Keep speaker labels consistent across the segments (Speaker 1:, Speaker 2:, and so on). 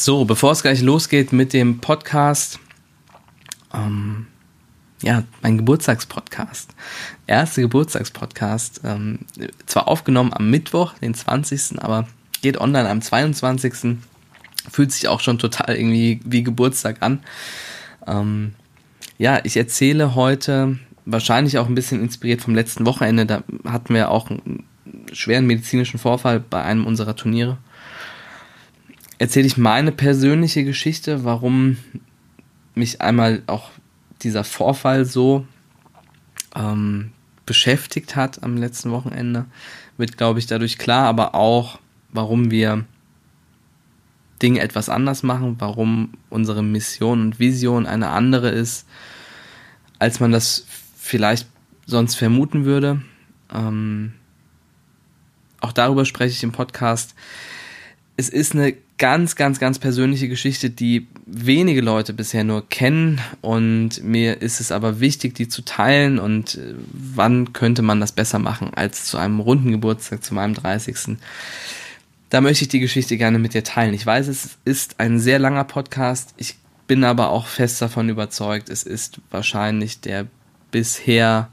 Speaker 1: So, bevor es gleich losgeht mit dem Podcast, ähm, ja, mein Geburtstagspodcast. Erste Geburtstagspodcast. Ähm, zwar aufgenommen am Mittwoch, den 20., aber geht online am 22. Fühlt sich auch schon total irgendwie wie Geburtstag an. Ähm, ja, ich erzähle heute wahrscheinlich auch ein bisschen inspiriert vom letzten Wochenende. Da hatten wir auch einen schweren medizinischen Vorfall bei einem unserer Turniere erzähle ich meine persönliche Geschichte, warum mich einmal auch dieser Vorfall so ähm, beschäftigt hat am letzten Wochenende. Wird, glaube ich, dadurch klar, aber auch, warum wir Dinge etwas anders machen, warum unsere Mission und Vision eine andere ist, als man das vielleicht sonst vermuten würde. Ähm, auch darüber spreche ich im Podcast. Es ist eine ganz, ganz, ganz persönliche Geschichte, die wenige Leute bisher nur kennen und mir ist es aber wichtig, die zu teilen und äh, wann könnte man das besser machen als zu einem runden Geburtstag, zu meinem 30. Da möchte ich die Geschichte gerne mit dir teilen. Ich weiß, es ist ein sehr langer Podcast, ich bin aber auch fest davon überzeugt, es ist wahrscheinlich der bisher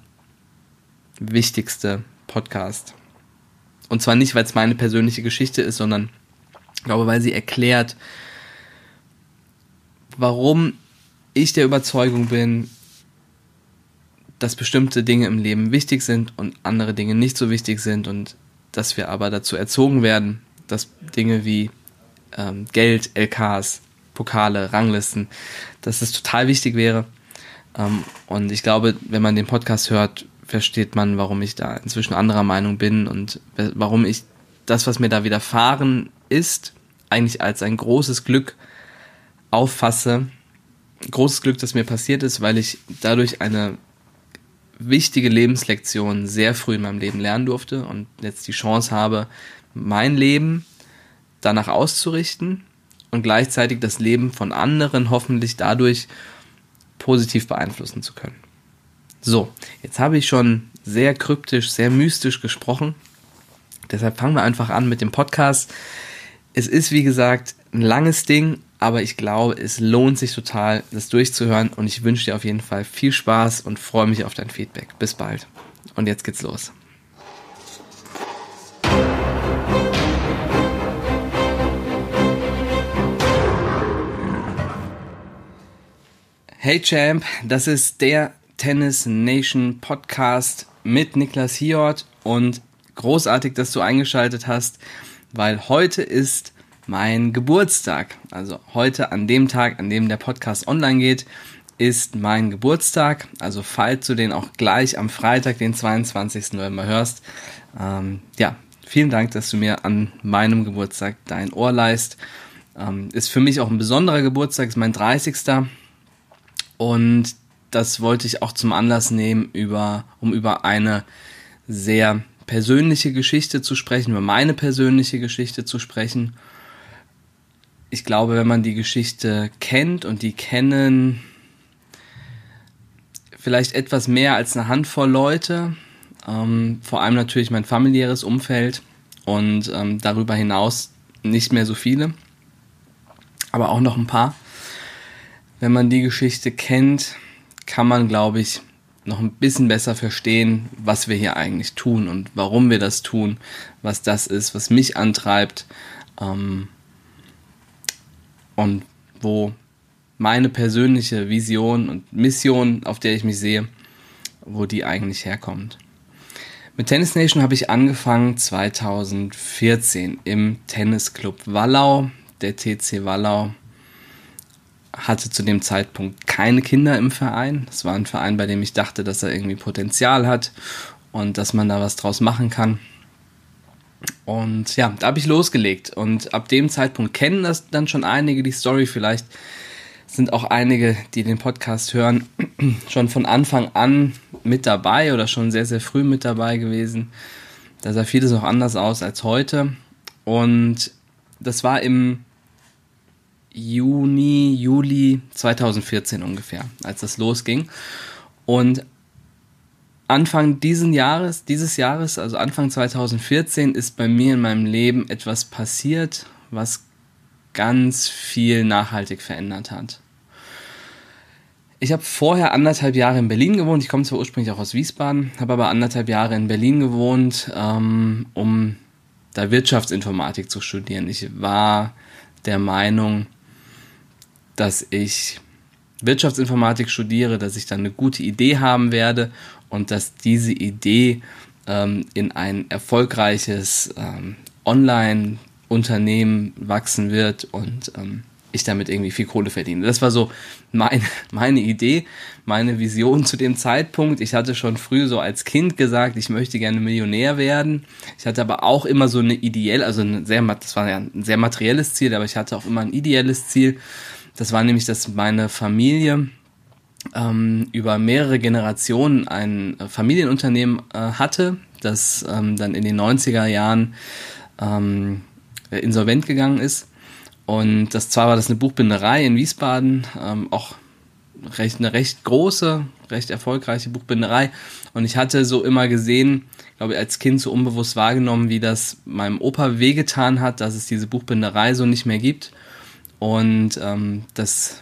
Speaker 1: wichtigste Podcast. Und zwar nicht, weil es meine persönliche Geschichte ist, sondern glaube, weil sie erklärt, warum ich der Überzeugung bin, dass bestimmte Dinge im Leben wichtig sind und andere Dinge nicht so wichtig sind und dass wir aber dazu erzogen werden, dass Dinge wie ähm, Geld, LKs, Pokale, Ranglisten, dass das total wichtig wäre. Ähm, und ich glaube, wenn man den Podcast hört, versteht man, warum ich da inzwischen anderer Meinung bin und warum ich das, was mir da widerfahren ist, eigentlich als ein großes Glück auffasse. Großes Glück, das mir passiert ist, weil ich dadurch eine wichtige Lebenslektion sehr früh in meinem Leben lernen durfte und jetzt die Chance habe, mein Leben danach auszurichten und gleichzeitig das Leben von anderen hoffentlich dadurch positiv beeinflussen zu können. So, jetzt habe ich schon sehr kryptisch, sehr mystisch gesprochen. Deshalb fangen wir einfach an mit dem Podcast. Es ist, wie gesagt, ein langes Ding, aber ich glaube, es lohnt sich total, das durchzuhören und ich wünsche dir auf jeden Fall viel Spaß und freue mich auf dein Feedback. Bis bald. Und jetzt geht's los. Hey Champ, das ist der Tennis Nation Podcast mit Niklas Hiort und großartig, dass du eingeschaltet hast weil heute ist mein Geburtstag. Also heute an dem Tag, an dem der Podcast online geht, ist mein Geburtstag. Also falls du den auch gleich am Freitag, den 22. November hörst, ähm, ja, vielen Dank, dass du mir an meinem Geburtstag dein Ohr leist. Ähm, ist für mich auch ein besonderer Geburtstag, ist mein 30. Und das wollte ich auch zum Anlass nehmen, über, um über eine sehr persönliche Geschichte zu sprechen, über meine persönliche Geschichte zu sprechen. Ich glaube, wenn man die Geschichte kennt und die kennen vielleicht etwas mehr als eine Handvoll Leute, ähm, vor allem natürlich mein familiäres Umfeld und ähm, darüber hinaus nicht mehr so viele, aber auch noch ein paar. Wenn man die Geschichte kennt, kann man, glaube ich, noch ein bisschen besser verstehen, was wir hier eigentlich tun und warum wir das tun, was das ist, was mich antreibt ähm, und wo meine persönliche Vision und Mission, auf der ich mich sehe, wo die eigentlich herkommt. Mit Tennis Nation habe ich angefangen 2014 im Tennisclub Wallau, der TC Wallau hatte zu dem Zeitpunkt keine Kinder im Verein. Es war ein Verein, bei dem ich dachte, dass er irgendwie Potenzial hat und dass man da was draus machen kann. Und ja, da habe ich losgelegt. Und ab dem Zeitpunkt kennen das dann schon einige die Story. Vielleicht sind auch einige, die den Podcast hören, schon von Anfang an mit dabei oder schon sehr, sehr früh mit dabei gewesen. Da sah vieles noch anders aus als heute. Und das war im Juni, Juli 2014 ungefähr, als das losging. Und Anfang diesen Jahres, dieses Jahres, also Anfang 2014, ist bei mir in meinem Leben etwas passiert, was ganz viel nachhaltig verändert hat. Ich habe vorher anderthalb Jahre in Berlin gewohnt. Ich komme zwar ursprünglich auch aus Wiesbaden, habe aber anderthalb Jahre in Berlin gewohnt, ähm, um da Wirtschaftsinformatik zu studieren. Ich war der Meinung, dass ich Wirtschaftsinformatik studiere, dass ich dann eine gute Idee haben werde und dass diese Idee ähm, in ein erfolgreiches ähm, Online-Unternehmen wachsen wird und ähm, ich damit irgendwie viel Kohle verdiene. Das war so mein, meine Idee, meine Vision zu dem Zeitpunkt. Ich hatte schon früh so als Kind gesagt, ich möchte gerne Millionär werden. Ich hatte aber auch immer so eine ideell, also ein sehr, das war ja ein sehr materielles Ziel, aber ich hatte auch immer ein ideelles Ziel. Das war nämlich, dass meine Familie ähm, über mehrere Generationen ein Familienunternehmen äh, hatte, das ähm, dann in den 90er Jahren ähm, insolvent gegangen ist. Und das zwar war das eine Buchbinderei in Wiesbaden, ähm, auch recht, eine recht große, recht erfolgreiche Buchbinderei. Und ich hatte so immer gesehen, glaube ich, als Kind so unbewusst wahrgenommen, wie das meinem Opa wehgetan hat, dass es diese Buchbinderei so nicht mehr gibt. Und ähm, das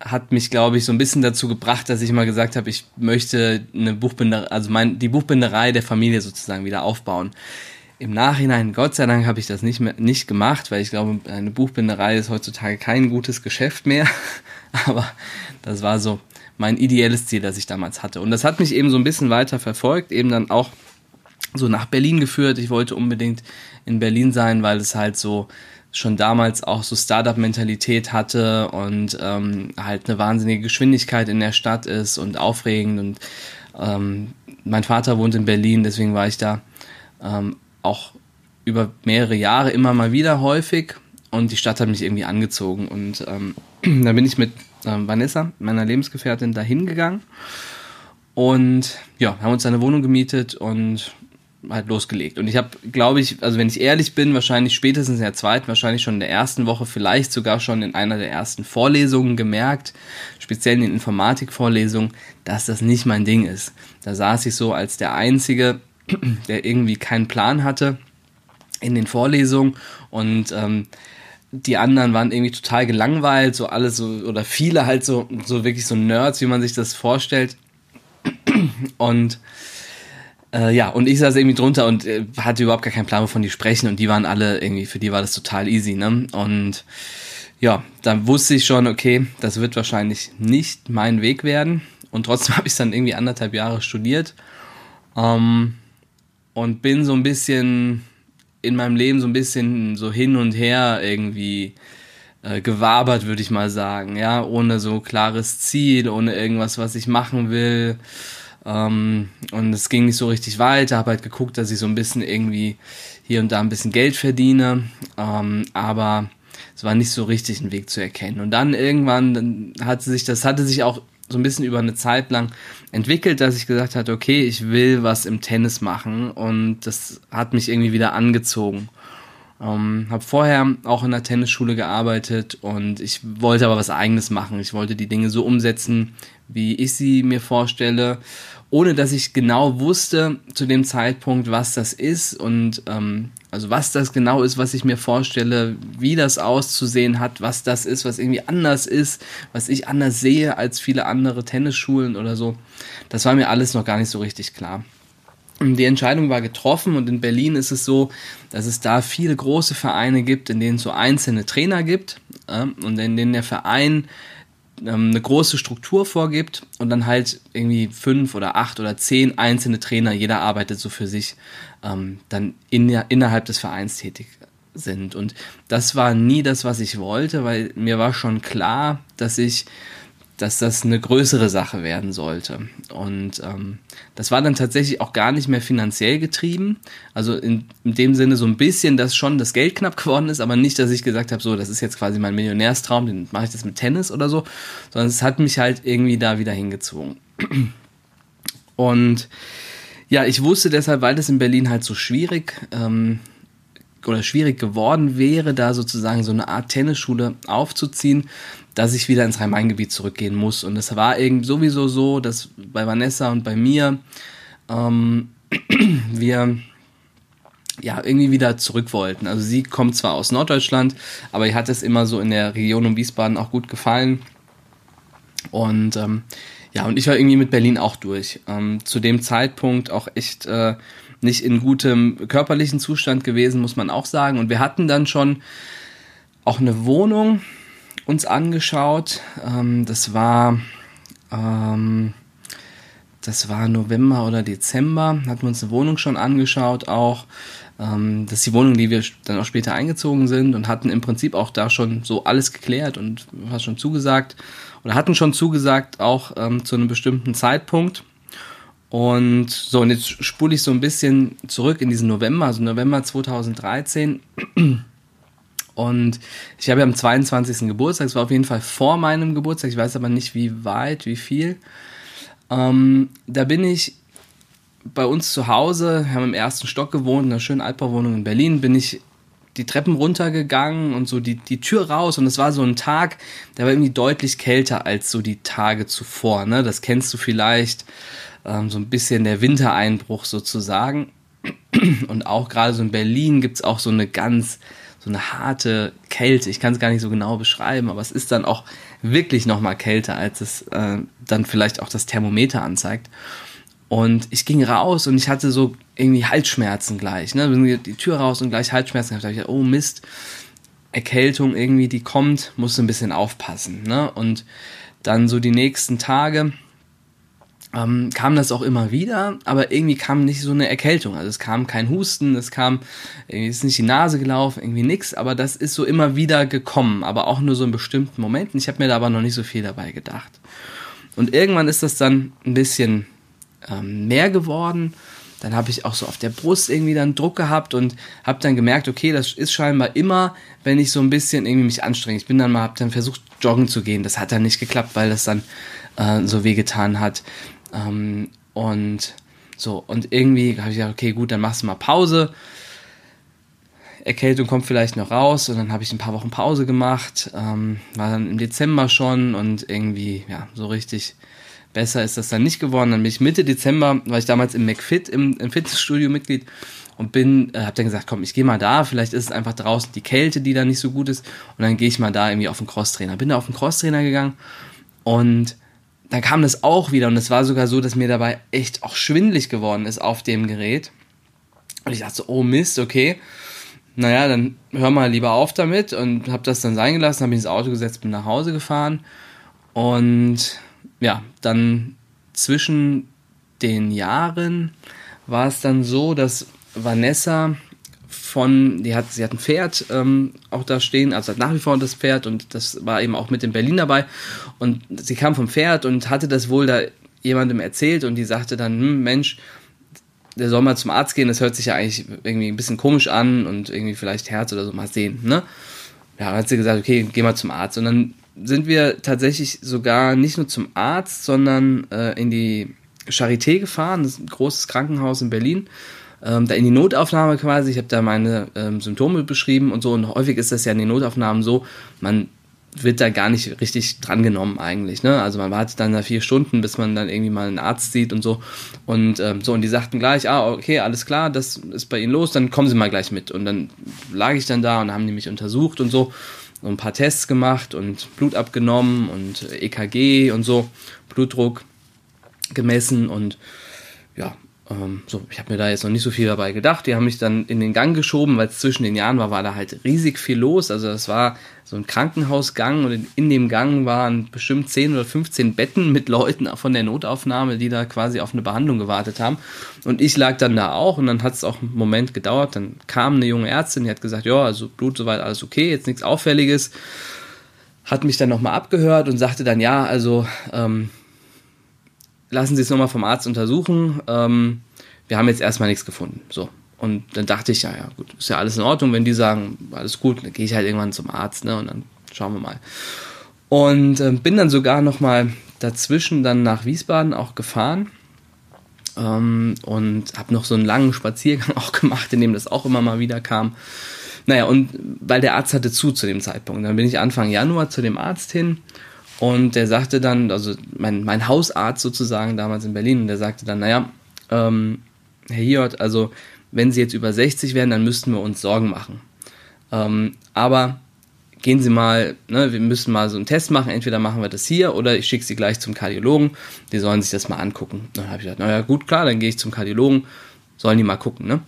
Speaker 1: hat mich, glaube ich, so ein bisschen dazu gebracht, dass ich mal gesagt habe, ich möchte eine Buchbinderei, also mein, die Buchbinderei der Familie sozusagen wieder aufbauen. Im Nachhinein, Gott sei Dank, habe ich das nicht, mehr, nicht gemacht, weil ich glaube, eine Buchbinderei ist heutzutage kein gutes Geschäft mehr. Aber das war so mein ideelles Ziel, das ich damals hatte. Und das hat mich eben so ein bisschen weiter verfolgt, eben dann auch so nach Berlin geführt. Ich wollte unbedingt in Berlin sein, weil es halt so schon damals auch so Startup-Mentalität hatte und ähm, halt eine wahnsinnige Geschwindigkeit in der Stadt ist und aufregend. Und ähm, mein Vater wohnt in Berlin, deswegen war ich da ähm, auch über mehrere Jahre immer mal wieder häufig und die Stadt hat mich irgendwie angezogen und ähm, da bin ich mit ähm, Vanessa, meiner Lebensgefährtin, dahin gegangen und ja, haben uns eine Wohnung gemietet und halt losgelegt. Und ich habe, glaube ich, also wenn ich ehrlich bin, wahrscheinlich spätestens in der zweiten, wahrscheinlich schon in der ersten Woche, vielleicht sogar schon in einer der ersten Vorlesungen gemerkt, speziell in den Informatikvorlesungen, dass das nicht mein Ding ist. Da saß ich so als der Einzige, der irgendwie keinen Plan hatte in den Vorlesungen und ähm, die anderen waren irgendwie total gelangweilt, so alle so, oder viele halt so, so wirklich so Nerds, wie man sich das vorstellt. Und äh, ja, und ich saß irgendwie drunter und äh, hatte überhaupt gar keinen Plan, wovon die sprechen. Und die waren alle irgendwie, für die war das total easy, ne? Und ja, dann wusste ich schon, okay, das wird wahrscheinlich nicht mein Weg werden. Und trotzdem habe ich dann irgendwie anderthalb Jahre studiert. Ähm, und bin so ein bisschen in meinem Leben so ein bisschen so hin und her irgendwie äh, gewabert, würde ich mal sagen, ja, ohne so klares Ziel, ohne irgendwas, was ich machen will. Ähm, und es ging nicht so richtig weiter, habe halt geguckt, dass ich so ein bisschen irgendwie hier und da ein bisschen Geld verdiene, ähm, aber es war nicht so richtig ein Weg zu erkennen. Und dann irgendwann dann hatte sich, das hatte sich auch so ein bisschen über eine Zeit lang entwickelt, dass ich gesagt hatte, okay, ich will was im Tennis machen und das hat mich irgendwie wieder angezogen. Ähm, habe vorher auch in der Tennisschule gearbeitet und ich wollte aber was eigenes machen. Ich wollte die Dinge so umsetzen, wie ich sie mir vorstelle, ohne dass ich genau wusste zu dem Zeitpunkt, was das ist und ähm, also was das genau ist, was ich mir vorstelle, wie das auszusehen hat, was das ist, was irgendwie anders ist, was ich anders sehe als viele andere Tennisschulen oder so. Das war mir alles noch gar nicht so richtig klar. Die Entscheidung war getroffen und in Berlin ist es so, dass es da viele große Vereine gibt, in denen es so einzelne Trainer gibt äh, und in denen der Verein ähm, eine große Struktur vorgibt und dann halt irgendwie fünf oder acht oder zehn einzelne Trainer, jeder arbeitet so für sich, ähm, dann in, innerhalb des Vereins tätig sind. Und das war nie das, was ich wollte, weil mir war schon klar, dass ich dass das eine größere Sache werden sollte. Und ähm, das war dann tatsächlich auch gar nicht mehr finanziell getrieben. Also in, in dem Sinne so ein bisschen, dass schon das Geld knapp geworden ist, aber nicht, dass ich gesagt habe, so, das ist jetzt quasi mein Millionärstraum, den mache ich das mit Tennis oder so, sondern es hat mich halt irgendwie da wieder hingezogen. Und ja, ich wusste deshalb, weil das in Berlin halt so schwierig ähm, oder schwierig geworden wäre, da sozusagen so eine Art Tennisschule aufzuziehen, dass ich wieder ins Rhein-Main-Gebiet zurückgehen muss. Und es war irgendwie sowieso so, dass bei Vanessa und bei mir ähm, wir ja, irgendwie wieder zurück wollten. Also sie kommt zwar aus Norddeutschland, aber ihr hat es immer so in der Region um Wiesbaden auch gut gefallen. Und ähm, ja, und ich war irgendwie mit Berlin auch durch. Ähm, zu dem Zeitpunkt auch echt äh, nicht in gutem körperlichen Zustand gewesen, muss man auch sagen. Und wir hatten dann schon auch eine Wohnung uns angeschaut. Ähm, das war ähm, das war November oder Dezember, hatten wir uns eine Wohnung schon angeschaut auch. Ähm, das ist die Wohnung, die wir dann auch später eingezogen sind und hatten im Prinzip auch da schon so alles geklärt und hast schon zugesagt oder hatten schon zugesagt auch ähm, zu einem bestimmten Zeitpunkt. Und so, und jetzt spule ich so ein bisschen zurück in diesen November, also November 2013. Und ich habe ja am 22. Geburtstag, es war auf jeden Fall vor meinem Geburtstag, ich weiß aber nicht wie weit, wie viel. Ähm, da bin ich bei uns zu Hause, wir haben im ersten Stock gewohnt, in einer schönen Altbauwohnung in Berlin, bin ich die Treppen runtergegangen und so die, die Tür raus und es war so ein Tag, der war irgendwie deutlich kälter als so die Tage zuvor. Ne? Das kennst du vielleicht, ähm, so ein bisschen der Wintereinbruch sozusagen. Und auch gerade so in Berlin gibt es auch so eine ganz, so eine harte Kälte. Ich kann es gar nicht so genau beschreiben, aber es ist dann auch wirklich nochmal kälter, als es äh, dann vielleicht auch das Thermometer anzeigt. Und ich ging raus und ich hatte so irgendwie Halsschmerzen gleich. Ne? Die Tür raus und gleich Halsschmerzen. Da dachte ich, oh Mist, Erkältung irgendwie, die kommt, musst du ein bisschen aufpassen. Ne? Und dann so die nächsten Tage ähm, kam das auch immer wieder, aber irgendwie kam nicht so eine Erkältung. Also es kam kein Husten, es kam, irgendwie ist nicht die Nase gelaufen, irgendwie nix, aber das ist so immer wieder gekommen, aber auch nur so in bestimmten Momenten. Ich habe mir da aber noch nicht so viel dabei gedacht. Und irgendwann ist das dann ein bisschen ähm, mehr geworden. Dann habe ich auch so auf der Brust irgendwie dann Druck gehabt und habe dann gemerkt, okay, das ist scheinbar immer, wenn ich so ein bisschen irgendwie mich anstrenge. Ich bin dann mal, habe dann versucht, joggen zu gehen. Das hat dann nicht geklappt, weil das dann äh, so wehgetan hat. Ähm, und so, und irgendwie habe ich gesagt, okay, gut, dann machst du mal Pause. Erkältung kommt vielleicht noch raus und dann habe ich ein paar Wochen Pause gemacht, ähm, war dann im Dezember schon und irgendwie, ja, so richtig besser ist das dann nicht geworden. Dann bin ich Mitte Dezember, war ich damals im McFit, im, im Fitnessstudio Mitglied und bin, äh, habe dann gesagt, komm, ich gehe mal da, vielleicht ist es einfach draußen die Kälte, die da nicht so gut ist und dann gehe ich mal da irgendwie auf den Crosstrainer. Bin da auf den Crosstrainer gegangen und dann kam das auch wieder und es war sogar so, dass mir dabei echt auch schwindlig geworden ist auf dem Gerät. Und ich dachte so, oh Mist, okay. Naja, dann hör mal lieber auf damit und habe das dann sein gelassen, habe mich ins Auto gesetzt, bin nach Hause gefahren und ja, dann zwischen den Jahren war es dann so, dass Vanessa von, die hat, sie hat ein Pferd ähm, auch da stehen, also hat nach wie vor das Pferd und das war eben auch mit in Berlin dabei. Und sie kam vom Pferd und hatte das wohl da jemandem erzählt und die sagte dann, hm, Mensch, der soll mal zum Arzt gehen, das hört sich ja eigentlich irgendwie ein bisschen komisch an und irgendwie vielleicht Herz oder so mal sehen, ne? Ja, dann hat sie gesagt, okay, geh mal zum Arzt. Und dann sind wir tatsächlich sogar nicht nur zum Arzt, sondern äh, in die Charité gefahren, das ist ein großes Krankenhaus in Berlin ähm, da in die Notaufnahme quasi. Ich habe da meine ähm, Symptome beschrieben und so. Und häufig ist das ja in den Notaufnahmen so, man wird da gar nicht richtig drangenommen eigentlich. Ne? Also man wartet dann da vier Stunden, bis man dann irgendwie mal einen Arzt sieht und so. Und ähm, so, und die sagten gleich, ah, okay, alles klar, das ist bei Ihnen los, dann kommen Sie mal gleich mit. Und dann lag ich dann da und haben die mich untersucht und so. Und ein paar Tests gemacht und Blut abgenommen und EKG und so, Blutdruck gemessen und ja, ähm, so, ich habe mir da jetzt noch nicht so viel dabei gedacht. Die haben mich dann in den Gang geschoben, weil es zwischen den Jahren war, war da halt riesig viel los. Also das war so ein Krankenhausgang und in, in, dem Gang waren bestimmt 10 oder 15 Betten mit Leuten von der Notaufnahme, die da quasi auf eine Behandlung gewartet haben. Und ich lag dann da auch und dann hat es auch einen Moment gedauert. Dann kam eine junge Ärztin, die hat gesagt, ja, also Blut soweit alles okay, jetzt nichts Auffälliges. Hat mich dann nochmal abgehört und sagte dann, ja, also ähm, lassen Sie es nochmal vom Arzt untersuchen. Ähm, wir haben jetzt erstmal nichts gefunden. So. Und dann dachte ich, ja, ja, gut, ist ja alles in Ordnung, wenn die sagen, alles gut, dann gehe ich halt irgendwann zum Arzt, ne, und dann schauen wir mal. Und äh, bin dann sogar nochmal dazwischen dann nach Wiesbaden auch gefahren ähm, und habe noch so einen langen Spaziergang auch gemacht, in dem das auch immer mal wieder kam. Naja, und weil der Arzt hatte zu zu dem Zeitpunkt. Dann bin ich Anfang Januar zu dem Arzt hin und der sagte dann, also mein, mein Hausarzt sozusagen damals in Berlin, der sagte dann, naja, ähm, Herr Hiot, also wenn Sie jetzt über 60 wären, dann müssten wir uns Sorgen machen. Ähm, aber gehen Sie mal, ne, wir müssen mal so einen Test machen, entweder machen wir das hier oder ich schicke Sie gleich zum Kardiologen, die sollen sich das mal angucken. Dann habe ich gesagt, naja gut, klar, dann gehe ich zum Kardiologen, sollen die mal gucken. Ne?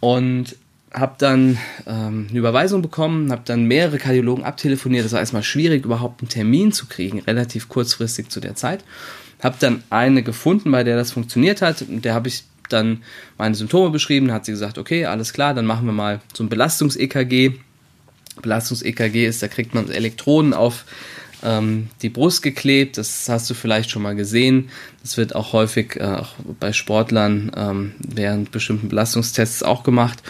Speaker 1: Und habe dann ähm, eine Überweisung bekommen, habe dann mehrere Kardiologen abtelefoniert. Das war erstmal schwierig, überhaupt einen Termin zu kriegen, relativ kurzfristig zu der Zeit. Habe dann eine gefunden, bei der das funktioniert hat. Und der habe ich dann meine Symptome beschrieben. Hat sie gesagt, okay, alles klar, dann machen wir mal so ein Belastungs-EKG. Belastungs-EKG ist, da kriegt man Elektroden auf ähm, die Brust geklebt. Das hast du vielleicht schon mal gesehen. Das wird auch häufig äh, auch bei Sportlern ähm, während bestimmten Belastungstests auch gemacht.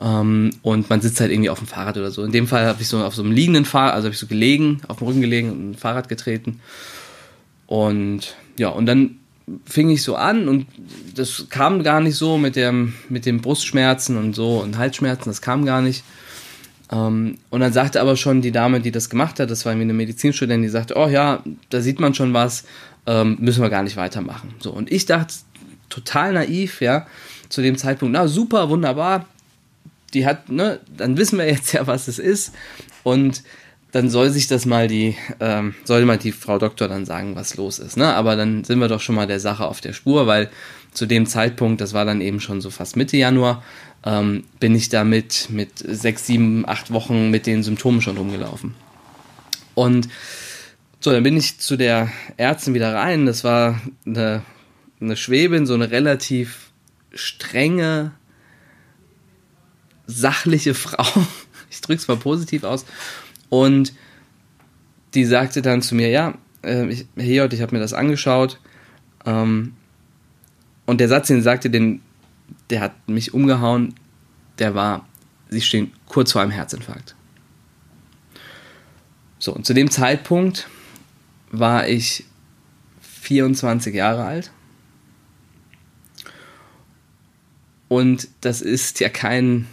Speaker 1: Ähm, und man sitzt halt irgendwie auf dem Fahrrad oder so. In dem Fall habe ich so auf so einem liegenden Fahrrad, also habe ich so gelegen, auf dem Rücken gelegen und ein Fahrrad getreten. Und ja, und dann fing ich so an und das kam gar nicht so mit dem, mit den Brustschmerzen und so und Halsschmerzen, das kam gar nicht. Ähm, und dann sagte aber schon die Dame, die das gemacht hat, das war irgendwie eine Medizinstudentin, die sagte, oh ja, da sieht man schon was, ähm, müssen wir gar nicht weitermachen. So, und ich dachte, total naiv, ja, zu dem Zeitpunkt, na super, wunderbar, die hat, ne, dann wissen wir jetzt ja, was es ist. Und dann soll sich das mal die, ähm, soll mal die Frau Doktor dann sagen, was los ist. Ne? Aber dann sind wir doch schon mal der Sache auf der Spur, weil zu dem Zeitpunkt, das war dann eben schon so fast Mitte Januar, ähm, bin ich damit mit sechs, sieben, acht Wochen mit den Symptomen schon rumgelaufen. Und so, dann bin ich zu der Ärztin wieder rein. Das war eine, eine Schwäbin, so eine relativ strenge, sachliche Frau. Ich drücke es mal positiv aus. Und die sagte dann zu mir, ja, äh, ich, Herr Hiot, ich habe mir das angeschaut. Ähm, und der Satz, den sagte, den, der hat mich umgehauen. Der war, sie stehen kurz vor einem Herzinfarkt. So, und zu dem Zeitpunkt war ich 24 Jahre alt. Und das ist ja kein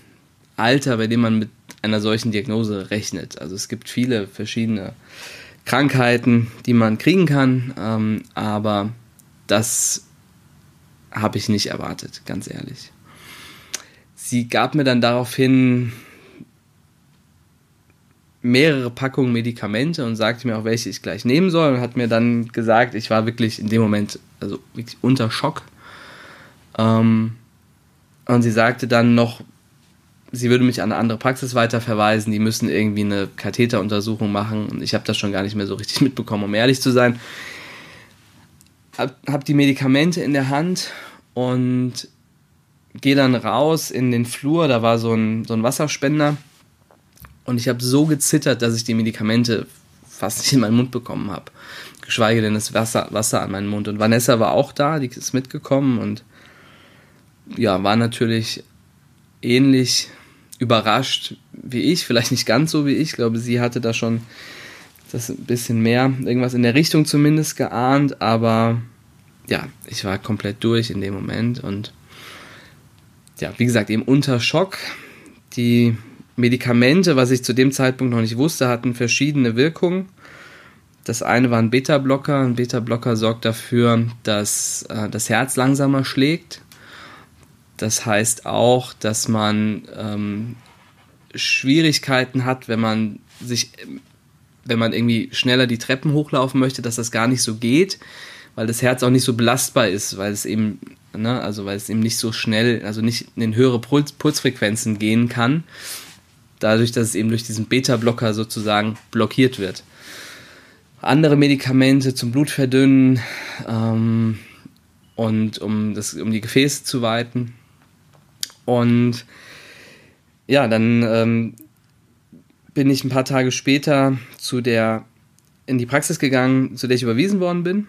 Speaker 1: Alter, bei dem man mit einer solchen Diagnose rechnet. Also es gibt viele verschiedene Krankheiten, die man kriegen kann, ähm, aber das habe ich nicht erwartet, ganz ehrlich. Sie gab mir dann daraufhin mehrere Packungen Medikamente und sagte mir auch, welche ich gleich nehmen soll und hat mir dann gesagt, ich war wirklich in dem Moment also wirklich unter Schock. Ähm, und sie sagte dann noch, sie würde mich an eine andere Praxis weiterverweisen, die müssen irgendwie eine Katheteruntersuchung machen und ich habe das schon gar nicht mehr so richtig mitbekommen, um ehrlich zu sein. Hab, hab die Medikamente in der Hand und gehe dann raus in den Flur, da war so ein, so ein Wasserspender und ich habe so gezittert, dass ich die Medikamente fast nicht in meinen Mund bekommen habe. Geschweige denn das Wasser, Wasser an meinen Mund. Und Vanessa war auch da, die ist mitgekommen und ja, war natürlich ähnlich überrascht wie ich, vielleicht nicht ganz so wie ich. Ich glaube, sie hatte da schon das ein bisschen mehr, irgendwas in der Richtung zumindest geahnt, aber ja, ich war komplett durch in dem Moment und ja, wie gesagt, eben unter Schock. Die Medikamente, was ich zu dem Zeitpunkt noch nicht wusste, hatten verschiedene Wirkungen. Das eine war ein Beta-Blocker. Ein Beta-Blocker sorgt dafür, dass äh, das Herz langsamer schlägt. Das heißt auch, dass man ähm, Schwierigkeiten hat, wenn man sich, wenn man irgendwie schneller die Treppen hochlaufen möchte, dass das gar nicht so geht, weil das Herz auch nicht so belastbar ist, weil es eben, ne, also weil es eben nicht so schnell, also nicht in höhere Puls, Pulsfrequenzen gehen kann, dadurch, dass es eben durch diesen Beta-Blocker sozusagen blockiert wird. Andere Medikamente zum Blutverdünnen ähm, und um, das, um die Gefäße zu weiten und ja, dann ähm, bin ich ein paar Tage später zu der in die Praxis gegangen, zu der ich überwiesen worden bin.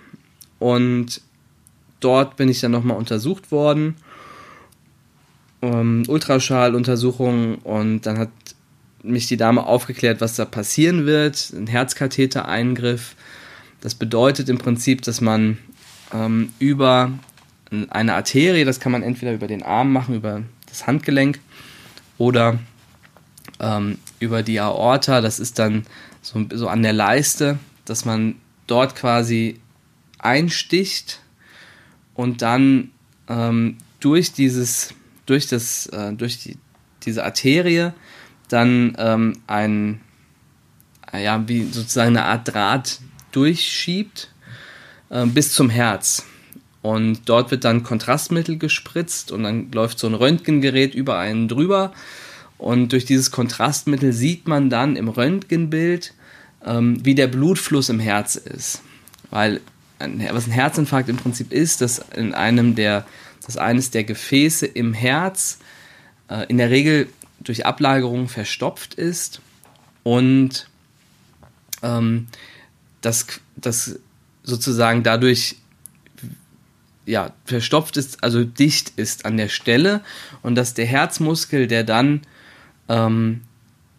Speaker 1: Und dort bin ich dann nochmal untersucht worden. Ähm, Ultraschalluntersuchung und dann hat mich die Dame aufgeklärt, was da passieren wird. Ein Herzkatheter-Eingriff. Das bedeutet im Prinzip, dass man ähm, über eine Arterie, das kann man entweder über den Arm machen, über das Handgelenk oder ähm, über die Aorta, das ist dann so, so an der Leiste, dass man dort quasi einsticht und dann ähm, durch dieses durch, das, äh, durch die, diese Arterie dann ähm, ein, ja, wie sozusagen eine Art Draht durchschiebt äh, bis zum Herz. Und dort wird dann Kontrastmittel gespritzt und dann läuft so ein Röntgengerät über einen drüber. Und durch dieses Kontrastmittel sieht man dann im Röntgenbild, ähm, wie der Blutfluss im Herz ist. Weil ein, was ein Herzinfarkt im Prinzip ist, dass in einem der, dass eines der Gefäße im Herz äh, in der Regel durch Ablagerung verstopft ist und ähm, das, das sozusagen dadurch ja, verstopft ist, also dicht ist an der Stelle und dass der Herzmuskel, der dann ähm,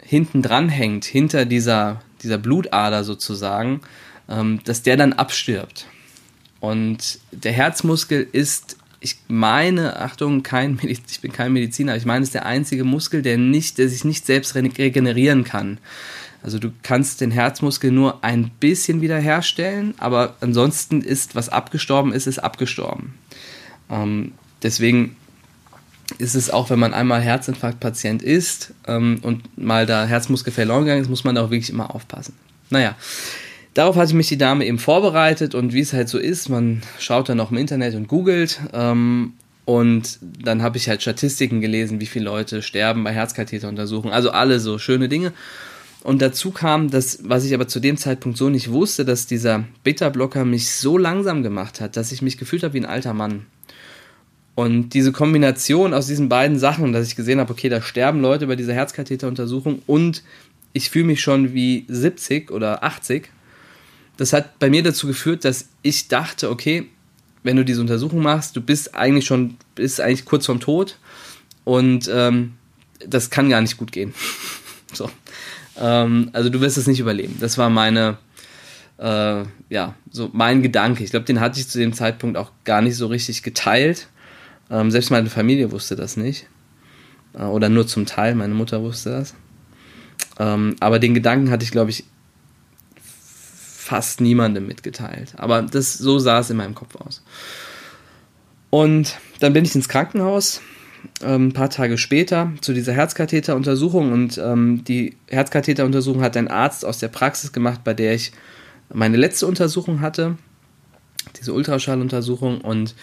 Speaker 1: hinten dran hängt, hinter dieser, dieser Blutader sozusagen, ähm, dass der dann abstirbt. Und der Herzmuskel ist, ich meine, Achtung, kein Mediz ich bin kein Mediziner, ich meine, es ist der einzige Muskel, der, nicht, der sich nicht selbst regenerieren kann. Also du kannst den Herzmuskel nur ein bisschen wiederherstellen, aber ansonsten ist, was abgestorben ist, ist abgestorben. Ähm, deswegen ist es auch, wenn man einmal Herzinfarktpatient ist ähm, und mal da Herzmuskel verloren gegangen ist, muss man da auch wirklich immer aufpassen. Naja, darauf hatte mich die Dame eben vorbereitet und wie es halt so ist, man schaut dann noch im Internet und googelt ähm, und dann habe ich halt Statistiken gelesen, wie viele Leute sterben bei Herzkatheteruntersuchungen, also alle so schöne Dinge. Und dazu kam, dass, was ich aber zu dem Zeitpunkt so nicht wusste, dass dieser Beta-Blocker mich so langsam gemacht hat, dass ich mich gefühlt habe wie ein alter Mann. Und diese Kombination aus diesen beiden Sachen, dass ich gesehen habe, okay, da sterben Leute bei dieser Herzkatheteruntersuchung und ich fühle mich schon wie 70 oder 80, das hat bei mir dazu geführt, dass ich dachte, okay, wenn du diese Untersuchung machst, du bist eigentlich schon, bist eigentlich kurz vorm Tod und ähm, das kann gar nicht gut gehen. so. Ähm, also du wirst es nicht überleben. Das war meine, äh, ja, so mein Gedanke. Ich glaube, den hatte ich zu dem Zeitpunkt auch gar nicht so richtig geteilt. Ähm, selbst meine Familie wusste das nicht. Äh, oder nur zum Teil, meine Mutter wusste das. Ähm, aber den Gedanken hatte ich, glaube ich, fast niemandem mitgeteilt. Aber das, so sah es in meinem Kopf aus. Und dann bin ich ins Krankenhaus, ein paar Tage später, zu dieser Herzkatheteruntersuchung. Und ähm, die Herzkatheteruntersuchung hat ein Arzt aus der Praxis gemacht, bei der ich meine letzte Untersuchung hatte, diese Ultraschalluntersuchung. Und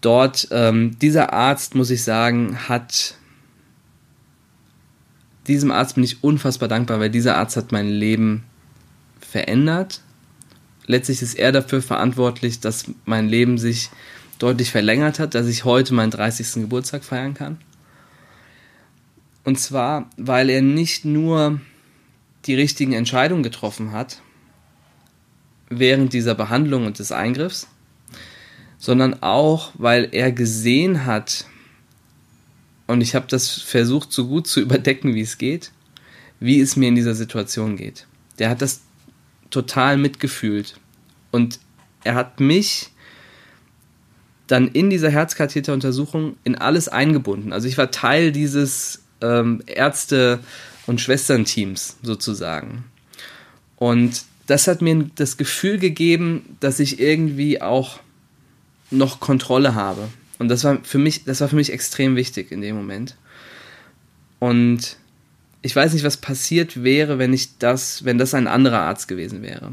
Speaker 1: dort, ähm, dieser Arzt, muss ich sagen, hat, diesem Arzt bin ich unfassbar dankbar, weil dieser Arzt hat mein Leben verändert. Letztlich ist er dafür verantwortlich, dass mein Leben sich deutlich verlängert hat, dass ich heute meinen 30. Geburtstag feiern kann. Und zwar, weil er nicht nur die richtigen Entscheidungen getroffen hat während dieser Behandlung und des Eingriffs, sondern auch, weil er gesehen hat, und ich habe das versucht, so gut zu überdecken, wie es geht, wie es mir in dieser Situation geht. Der hat das total mitgefühlt. Und er hat mich dann in dieser Herzkatheteruntersuchung in alles eingebunden. Also ich war Teil dieses ähm, Ärzte- und Schwesternteams sozusagen. Und das hat mir das Gefühl gegeben, dass ich irgendwie auch noch Kontrolle habe. Und das war für mich, das war für mich extrem wichtig in dem Moment. Und ich weiß nicht, was passiert wäre, wenn ich das, wenn das ein anderer Arzt gewesen wäre.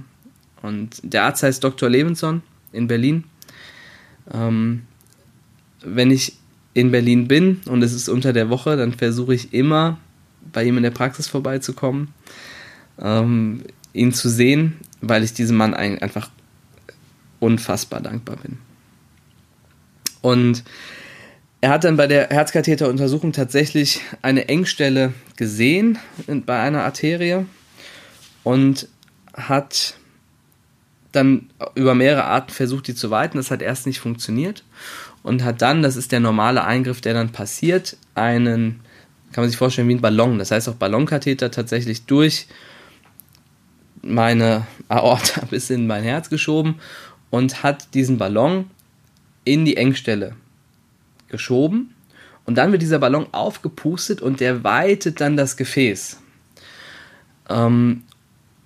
Speaker 1: Und der Arzt heißt Dr. Levinson in Berlin. Ähm, wenn ich in Berlin bin und es ist unter der Woche, dann versuche ich immer bei ihm in der Praxis vorbeizukommen, ähm, ihn zu sehen, weil ich diesem Mann einfach unfassbar dankbar bin. Und er hat dann bei der Herzkatheteruntersuchung tatsächlich eine Engstelle gesehen bei einer Arterie und hat dann über mehrere Arten versucht, die zu weiten. Das hat erst nicht funktioniert und hat dann, das ist der normale Eingriff, der dann passiert, einen, kann man sich vorstellen, wie ein Ballon. Das heißt auch Ballonkatheter tatsächlich durch meine Aorta bis in mein Herz geschoben und hat diesen Ballon in die Engstelle geschoben und dann wird dieser Ballon aufgepustet und der weitet dann das Gefäß. Ähm,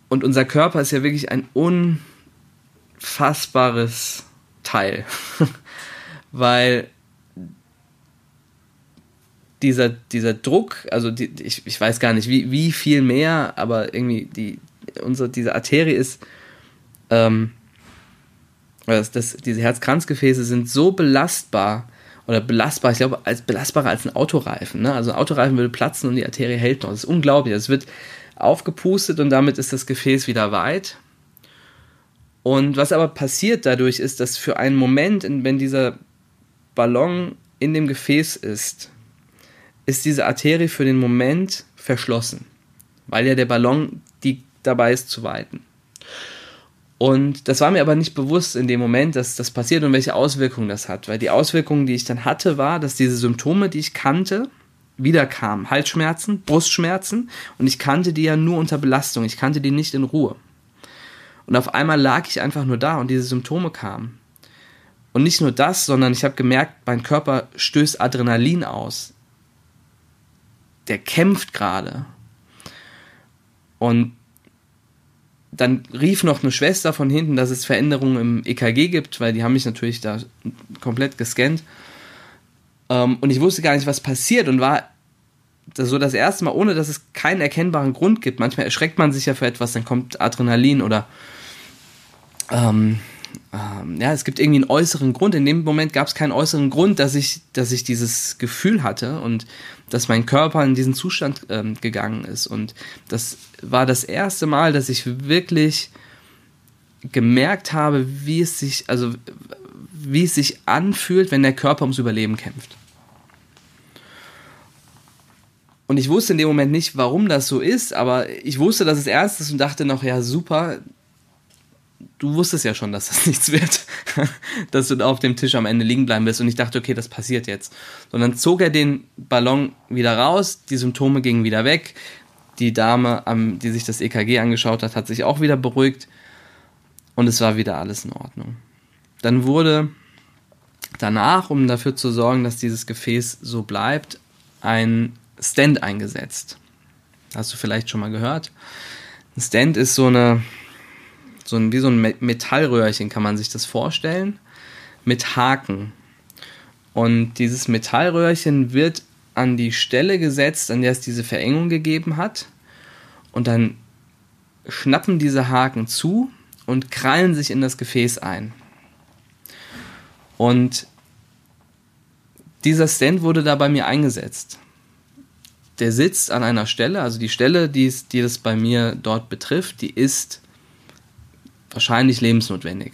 Speaker 1: und unser Körper ist ja wirklich ein unfassbares Teil, weil dieser, dieser Druck, also die, ich, ich weiß gar nicht, wie, wie viel mehr, aber irgendwie die, unsere, diese Arterie ist, ähm, das, das, diese Herzkranzgefäße sind so belastbar oder belastbar, ich glaube, als belastbarer als ein Autoreifen. Ne? Also ein Autoreifen würde platzen und die Arterie hält noch. Das ist unglaublich. Es wird aufgepustet und damit ist das Gefäß wieder weit. Und was aber passiert dadurch ist, dass für einen Moment, wenn dieser Ballon in dem Gefäß ist, ist diese Arterie für den Moment verschlossen, weil ja der Ballon die dabei ist zu weiten. Und das war mir aber nicht bewusst in dem Moment, dass das passiert und welche Auswirkungen das hat. Weil die Auswirkungen, die ich dann hatte, war, dass diese Symptome, die ich kannte, wiederkamen. Halsschmerzen, Brustschmerzen. Und ich kannte die ja nur unter Belastung. Ich kannte die nicht in Ruhe. Und auf einmal lag ich einfach nur da und diese Symptome kamen. Und nicht nur das, sondern ich habe gemerkt, mein Körper stößt Adrenalin aus. Der kämpft gerade. Und dann rief noch eine Schwester von hinten, dass es Veränderungen im EKG gibt, weil die haben mich natürlich da komplett gescannt. Ähm, und ich wusste gar nicht, was passiert und war so das erste Mal, ohne dass es keinen erkennbaren Grund gibt. Manchmal erschreckt man sich ja für etwas, dann kommt Adrenalin oder ähm, ähm, ja, es gibt irgendwie einen äußeren Grund. In dem Moment gab es keinen äußeren Grund, dass ich, dass ich dieses Gefühl hatte und dass mein Körper in diesen Zustand ähm, gegangen ist. Und das war das erste Mal, dass ich wirklich gemerkt habe, wie es sich, also wie es sich anfühlt, wenn der Körper ums Überleben kämpft. Und ich wusste in dem Moment nicht, warum das so ist, aber ich wusste, dass es ernst ist und dachte noch, ja, super, du wusstest ja schon, dass das nichts wird, dass du da auf dem Tisch am Ende liegen bleiben wirst. Und ich dachte, okay, das passiert jetzt. Und dann zog er den Ballon wieder raus, die Symptome gingen wieder weg. Die Dame, die sich das EKG angeschaut hat, hat sich auch wieder beruhigt. Und es war wieder alles in Ordnung. Dann wurde danach, um dafür zu sorgen, dass dieses Gefäß so bleibt, ein Stand eingesetzt. Hast du vielleicht schon mal gehört? Ein Stand ist so eine so ein, wie so ein Metallröhrchen kann man sich das vorstellen, mit Haken. Und dieses Metallröhrchen wird an die Stelle gesetzt, an der es diese Verengung gegeben hat. Und dann schnappen diese Haken zu und krallen sich in das Gefäß ein. Und dieser Stand wurde da bei mir eingesetzt. Der sitzt an einer Stelle, also die Stelle, die, die das bei mir dort betrifft, die ist wahrscheinlich lebensnotwendig.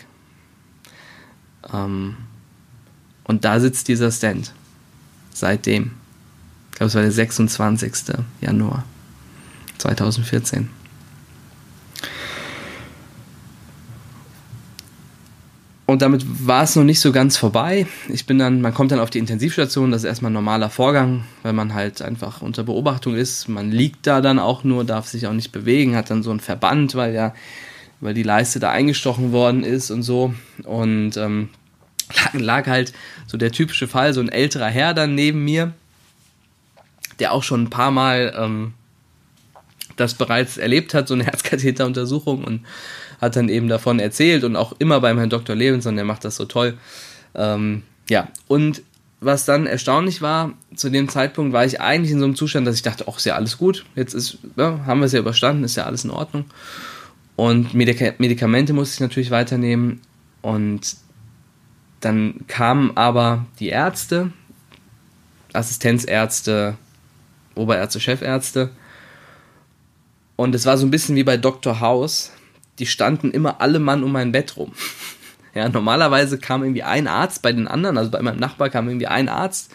Speaker 1: Ähm, und da sitzt dieser Stand. Seitdem. Ich glaube, es war der 26. Januar 2014. Und damit war es noch nicht so ganz vorbei. Ich bin dann, man kommt dann auf die Intensivstation, das ist erstmal ein normaler Vorgang, weil man halt einfach unter Beobachtung ist. Man liegt da dann auch nur, darf sich auch nicht bewegen, hat dann so einen Verband, weil ja weil die Leiste da eingestochen worden ist und so. Und ähm, lag, lag halt so der typische Fall, so ein älterer Herr dann neben mir, der auch schon ein paar Mal ähm, das bereits erlebt hat, so eine Herzkatheteruntersuchung und hat dann eben davon erzählt und auch immer beim Herrn Dr. Levinson, der macht das so toll. Ähm, ja, und was dann erstaunlich war, zu dem Zeitpunkt war ich eigentlich in so einem Zustand, dass ich dachte, ach, ist ja alles gut, jetzt ist, ja, haben wir es ja überstanden, ist ja alles in Ordnung. Und Medika Medikamente musste ich natürlich weiternehmen. Und dann kamen aber die Ärzte, Assistenzärzte, Oberärzte, Chefärzte. Und es war so ein bisschen wie bei Dr. House. Die standen immer alle Mann um mein Bett rum. Ja, normalerweise kam irgendwie ein Arzt bei den anderen, also bei meinem Nachbar kam irgendwie ein Arzt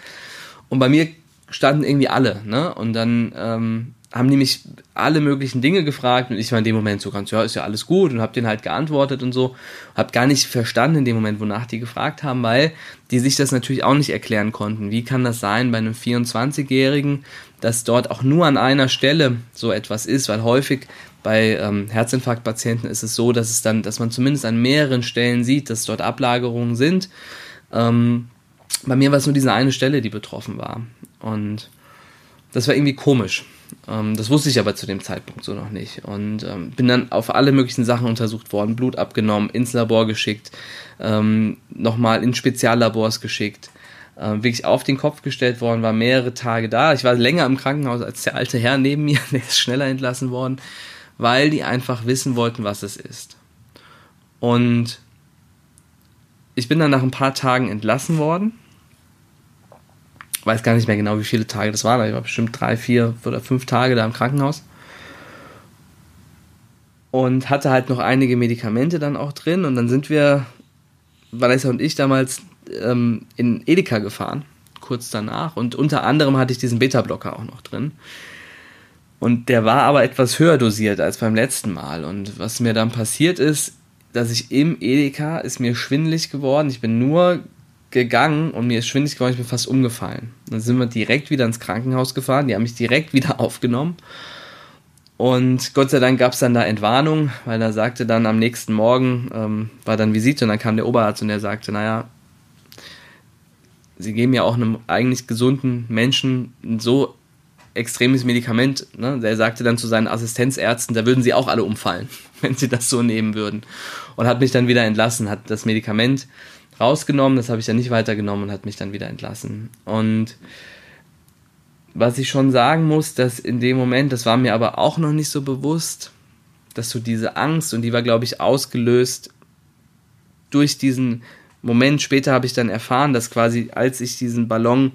Speaker 1: und bei mir standen irgendwie alle, ne? Und dann ähm, haben die mich alle möglichen Dinge gefragt und ich war in dem Moment so ganz, ja, ist ja alles gut und hab denen halt geantwortet und so. Hab gar nicht verstanden in dem Moment, wonach die gefragt haben, weil die sich das natürlich auch nicht erklären konnten. Wie kann das sein bei einem 24-Jährigen, dass dort auch nur an einer Stelle so etwas ist, weil häufig bei ähm, Herzinfarktpatienten ist es so, dass es dann, dass man zumindest an mehreren Stellen sieht, dass dort Ablagerungen sind. Ähm, bei mir war es nur diese eine Stelle, die betroffen war. Und das war irgendwie komisch. Ähm, das wusste ich aber zu dem Zeitpunkt so noch nicht. Und ähm, bin dann auf alle möglichen Sachen untersucht worden, Blut abgenommen, ins Labor geschickt, ähm, nochmal in Speziallabors geschickt. äh, wirklich auf den Kopf gestellt worden, war mehrere Tage da. Ich war länger im Krankenhaus als der alte Herr neben mir, der ist schneller entlassen worden, weil die einfach wissen wollten, was es ist. Und ich bin dann nach ein paar Tagen entlassen worden. Weiß gar nicht mehr genau, wie viele Tage das waren. Ich war bestimmt drei, vier oder fünf Tage da im Krankenhaus. Und hatte halt noch einige Medikamente dann auch drin. Und dann sind wir, Vanessa und ich, damals ähm, in Edeka gefahren, kurz danach. Und unter anderem hatte ich diesen Beta-Blocker auch noch drin. Und der war aber etwas höher dosiert als beim letzten Mal. Und was mir dann passiert ist, dass ich im Edeka ist mir schwindelig geworden. Ich bin nur gegangen und mir ist schwindelig geworden, ich bin fast umgefallen. Dann sind wir direkt wieder ins Krankenhaus gefahren, die haben mich direkt wieder aufgenommen. Und Gott sei Dank gab es dann da Entwarnung, weil er sagte dann am nächsten Morgen, ähm, war dann Visite und dann kam der Oberarzt und der sagte, naja, sie geben ja auch einem eigentlich gesunden Menschen ein so extremes Medikament. Ne? Der sagte dann zu seinen Assistenzärzten, da würden sie auch alle umfallen, wenn sie das so nehmen würden. Und hat mich dann wieder entlassen, hat das Medikament rausgenommen, das habe ich dann nicht weitergenommen und hat mich dann wieder entlassen. Und was ich schon sagen muss, dass in dem Moment, das war mir aber auch noch nicht so bewusst, dass du diese Angst, und die war, glaube ich, ausgelöst durch diesen Moment. Später habe ich dann erfahren, dass quasi, als ich diesen Ballon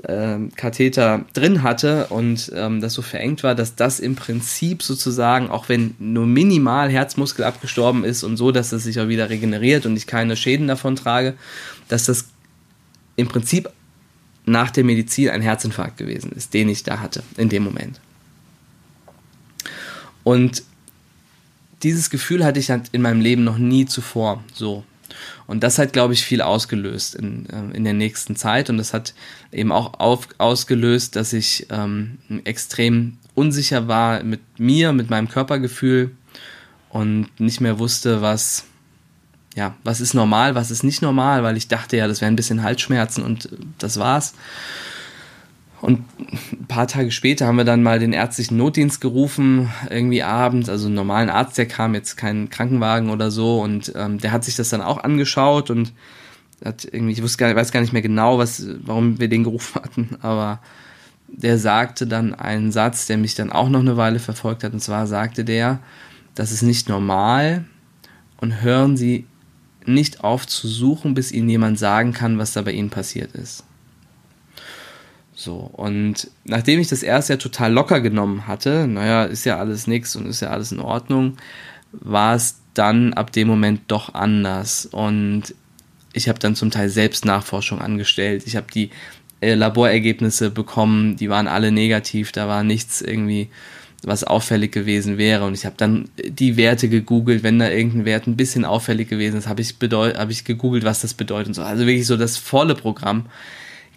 Speaker 1: äh, Katheter drin hatte und ähm, das so verengt war, dass das im Prinzip sozusagen, auch wenn nur minimal Herzmuskel abgestorben ist und so, dass es sich auch wieder regeneriert und ich keine Schäden davon trage, dass das im Prinzip nach der Medizin ein Herzinfarkt gewesen ist, den ich da hatte, in dem Moment. Und dieses Gefühl hatte ich halt in meinem Leben noch nie zuvor so. Und das hat, glaube ich, viel ausgelöst in, äh, in der nächsten Zeit. Und das hat eben auch auf, ausgelöst, dass ich ähm, extrem unsicher war mit mir, mit meinem Körpergefühl und nicht mehr wusste, was, ja, was ist normal, was ist nicht normal, weil ich dachte ja, das wäre ein bisschen Halsschmerzen und das war's. Und ein paar Tage später haben wir dann mal den ärztlichen Notdienst gerufen, irgendwie abends, also einen normalen Arzt, der kam, jetzt kein Krankenwagen oder so, und ähm, der hat sich das dann auch angeschaut und hat irgendwie, ich wusste gar, weiß gar nicht mehr genau, was, warum wir den gerufen hatten, aber der sagte dann einen Satz, der mich dann auch noch eine Weile verfolgt hat, und zwar sagte der, das ist nicht normal. Und hören Sie nicht auf zu suchen, bis Ihnen jemand sagen kann, was da bei Ihnen passiert ist. So, und nachdem ich das erst ja total locker genommen hatte, naja, ist ja alles nix und ist ja alles in Ordnung, war es dann ab dem Moment doch anders. Und ich habe dann zum Teil selbst Nachforschung angestellt. Ich habe die äh, Laborergebnisse bekommen, die waren alle negativ, da war nichts irgendwie was auffällig gewesen wäre. Und ich habe dann die Werte gegoogelt, wenn da irgendein Wert ein bisschen auffällig gewesen ist, habe ich, hab ich gegoogelt, was das bedeutet und so. Also wirklich so das volle Programm.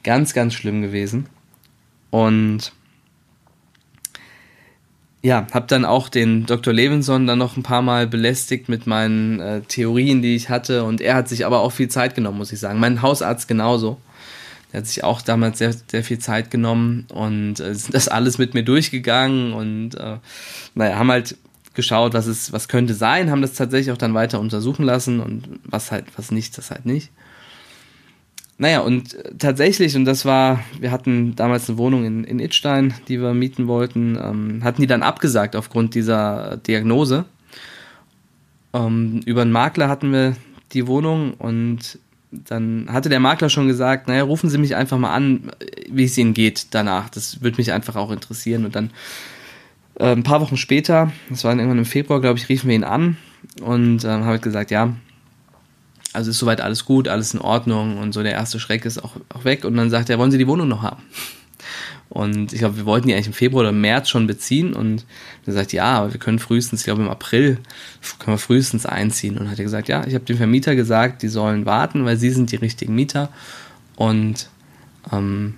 Speaker 1: Ganz, ganz schlimm gewesen. Und ja, habe dann auch den Dr. Levinson dann noch ein paar Mal belästigt mit meinen äh, Theorien, die ich hatte. Und er hat sich aber auch viel Zeit genommen, muss ich sagen. Mein Hausarzt genauso. Der hat sich auch damals sehr, sehr viel Zeit genommen und äh, sind das alles mit mir durchgegangen und äh, naja, haben halt geschaut, was es, was könnte sein, haben das tatsächlich auch dann weiter untersuchen lassen und was halt, was nicht, das halt nicht. Naja, und tatsächlich, und das war, wir hatten damals eine Wohnung in, in Itstein, die wir mieten wollten, ähm, hatten die dann abgesagt aufgrund dieser Diagnose. Ähm, über einen Makler hatten wir die Wohnung und dann hatte der Makler schon gesagt, naja, rufen Sie mich einfach mal an, wie es Ihnen geht danach. Das würde mich einfach auch interessieren. Und dann äh, ein paar Wochen später, das war dann irgendwann im Februar, glaube ich, riefen wir ihn an und äh, haben halt gesagt, ja, also ist soweit alles gut, alles in Ordnung und so der erste Schreck ist auch, auch weg. Und dann sagt er, wollen Sie die Wohnung noch haben? Und ich glaube, wir wollten die eigentlich im Februar oder März schon beziehen und er sagt, ja, aber wir können frühestens, ich glaube im April können wir frühestens einziehen. Und hat er gesagt, ja, ich habe dem Vermieter gesagt, die sollen warten, weil sie sind die richtigen Mieter. Und ähm,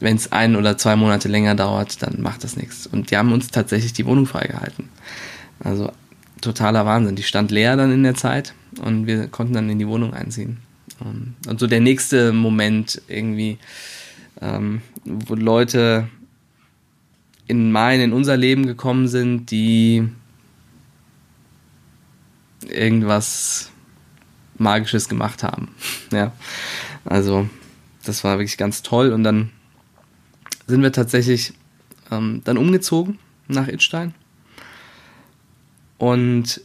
Speaker 1: wenn es ein oder zwei Monate länger dauert, dann macht das nichts. Und die haben uns tatsächlich die Wohnung freigehalten. Also totaler Wahnsinn. Die stand leer dann in der Zeit und wir konnten dann in die Wohnung einziehen. Und so der nächste Moment irgendwie ähm, wo Leute in mein, in unser Leben gekommen sind, die irgendwas Magisches gemacht haben. Ja, also das war wirklich ganz toll. Und dann sind wir tatsächlich ähm, dann umgezogen nach Itstein. Und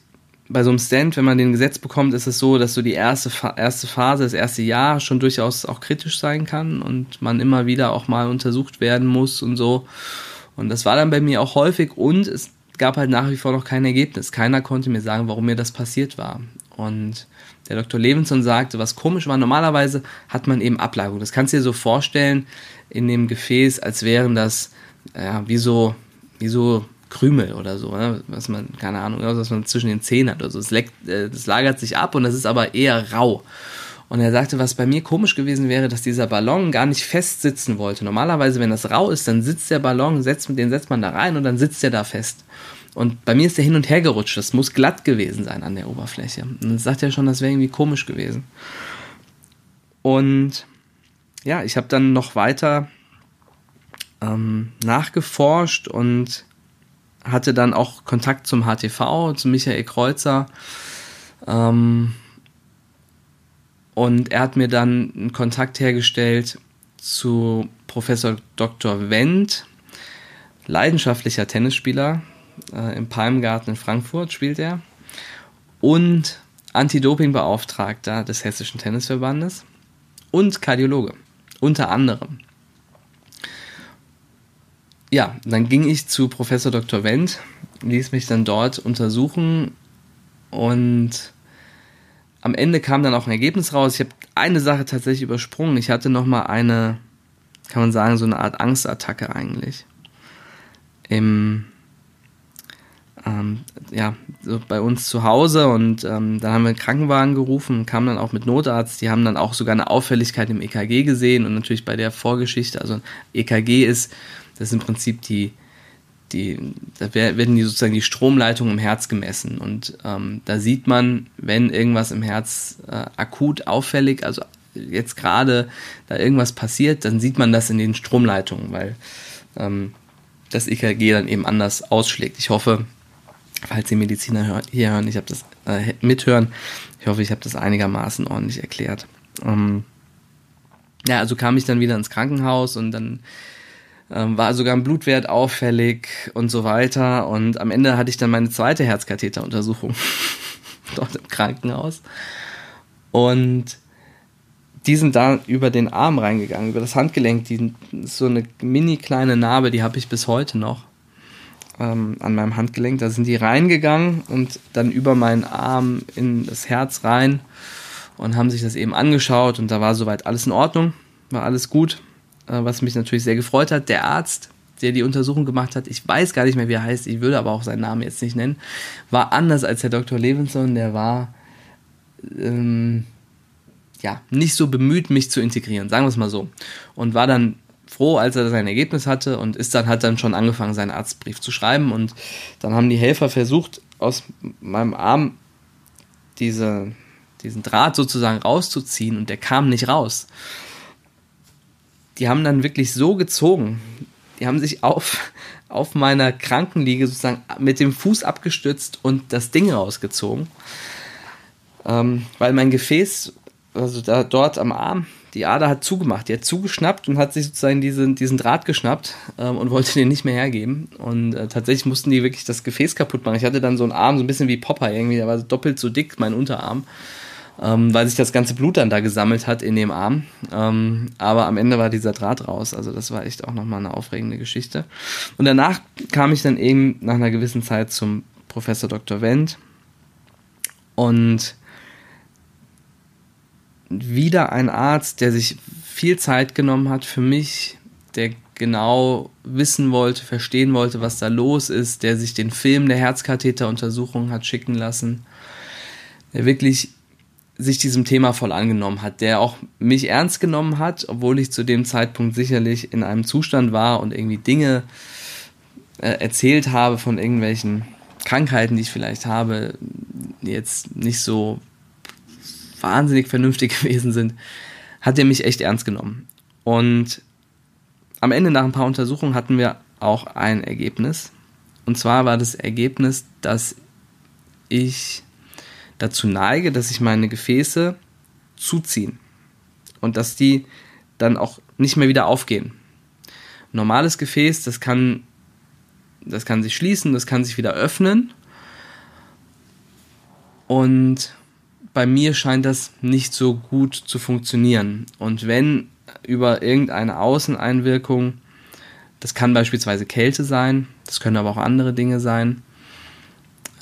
Speaker 1: bei so einem Stand, wenn man den Gesetz bekommt, ist es so, dass so die erste, erste Phase, das erste Jahr schon durchaus auch kritisch sein kann und man immer wieder auch mal untersucht werden muss und so. Und das war dann bei mir auch häufig und es gab halt nach wie vor noch kein Ergebnis. Keiner konnte mir sagen, warum mir das passiert war. Und der Dr. Levinson sagte, was komisch war, normalerweise hat man eben Ablagerung. Das kannst du dir so vorstellen in dem Gefäß, als wären das ja, wie so, wie so Krümel oder so, ne? was man, keine Ahnung, was man zwischen den Zähnen hat. Also es leckt, äh, das lagert sich ab und das ist aber eher rau. Und er sagte, was bei mir komisch gewesen wäre, dass dieser Ballon gar nicht fest sitzen wollte. Normalerweise, wenn das rau ist, dann sitzt der Ballon, setzt, den setzt man da rein und dann sitzt der da fest. Und bei mir ist der hin und her gerutscht. Das muss glatt gewesen sein an der Oberfläche. Und dann sagt er schon, das wäre irgendwie komisch gewesen. Und ja, ich habe dann noch weiter ähm, nachgeforscht und hatte dann auch Kontakt zum HTV, zu Michael Kreuzer. Ähm, und er hat mir dann einen Kontakt hergestellt zu Professor Dr. Wendt, leidenschaftlicher Tennisspieler. Äh, Im Palmgarten in Frankfurt spielt er. Und Anti-Doping-Beauftragter des Hessischen Tennisverbandes. Und Kardiologe. Unter anderem ja, dann ging ich zu Professor Dr. Wendt, ließ mich dann dort untersuchen und am Ende kam dann auch ein Ergebnis raus. Ich habe eine Sache tatsächlich übersprungen. Ich hatte nochmal eine, kann man sagen, so eine Art Angstattacke eigentlich. Im, ähm, ja, so bei uns zu Hause und ähm, dann haben wir einen Krankenwagen gerufen kamen dann auch mit Notarzt. Die haben dann auch sogar eine Auffälligkeit im EKG gesehen und natürlich bei der Vorgeschichte, also EKG ist das ist im Prinzip die, die, da werden die sozusagen die Stromleitungen im Herz gemessen und ähm, da sieht man, wenn irgendwas im Herz äh, akut auffällig, also jetzt gerade da irgendwas passiert, dann sieht man das in den Stromleitungen, weil ähm, das EKG dann eben anders ausschlägt. Ich hoffe, falls die Mediziner hier hören, ich habe das äh, mithören, ich hoffe, ich habe das einigermaßen ordentlich erklärt. Ähm, ja, also kam ich dann wieder ins Krankenhaus und dann war sogar ein Blutwert auffällig und so weiter. Und am Ende hatte ich dann meine zweite Herzkatheteruntersuchung dort im Krankenhaus. Und die sind da über den Arm reingegangen, über das Handgelenk. Die so eine mini kleine Narbe, die habe ich bis heute noch ähm, an meinem Handgelenk. Da sind die reingegangen und dann über meinen Arm in das Herz rein und haben sich das eben angeschaut und da war soweit alles in Ordnung, war alles gut. Äh, was mich natürlich sehr gefreut hat. Der Arzt, der die Untersuchung gemacht hat, ich weiß gar nicht mehr, wie er heißt, ich würde aber auch seinen Namen jetzt nicht nennen, war anders als der Dr. Levinson, der war ähm, ja nicht so bemüht, mich zu integrieren, sagen wir es mal so. Und war dann froh, als er sein Ergebnis hatte und ist dann hat dann schon angefangen, seinen Arztbrief zu schreiben. Und dann haben die Helfer versucht, aus meinem Arm diese, diesen Draht sozusagen rauszuziehen und der kam nicht raus die haben dann wirklich so gezogen. Die haben sich auf, auf meiner Krankenliege sozusagen mit dem Fuß abgestützt und das Ding rausgezogen. Ähm, weil mein Gefäß, also da dort am Arm, die Ader hat zugemacht. Die hat zugeschnappt und hat sich sozusagen diesen, diesen Draht geschnappt ähm, und wollte den nicht mehr hergeben. Und äh, tatsächlich mussten die wirklich das Gefäß kaputt machen. Ich hatte dann so einen Arm, so ein bisschen wie Popeye irgendwie, der war doppelt so dick, mein Unterarm ähm, weil sich das ganze Blut dann da gesammelt hat in dem Arm. Ähm, aber am Ende war dieser Draht raus. Also das war echt auch nochmal eine aufregende Geschichte. Und danach kam ich dann eben nach einer gewissen Zeit zum Professor Dr. Wendt und wieder ein Arzt, der sich viel Zeit genommen hat für mich, der genau wissen wollte, verstehen wollte, was da los ist, der sich den Film der Herzkatheteruntersuchung hat schicken lassen, der wirklich sich diesem Thema voll angenommen hat, der auch mich ernst genommen hat, obwohl ich zu dem Zeitpunkt sicherlich in einem Zustand war und irgendwie Dinge äh, erzählt habe von irgendwelchen Krankheiten, die ich vielleicht habe, jetzt nicht so wahnsinnig vernünftig gewesen sind, hat er mich echt ernst genommen. Und am Ende nach ein paar Untersuchungen hatten wir auch ein Ergebnis. Und zwar war das Ergebnis, dass ich dazu neige, dass sich meine Gefäße zuziehen und dass die dann auch nicht mehr wieder aufgehen. Normales Gefäß, das kann, das kann sich schließen, das kann sich wieder öffnen. Und bei mir scheint das nicht so gut zu funktionieren. Und wenn über irgendeine Außeneinwirkung, das kann beispielsweise Kälte sein, das können aber auch andere Dinge sein.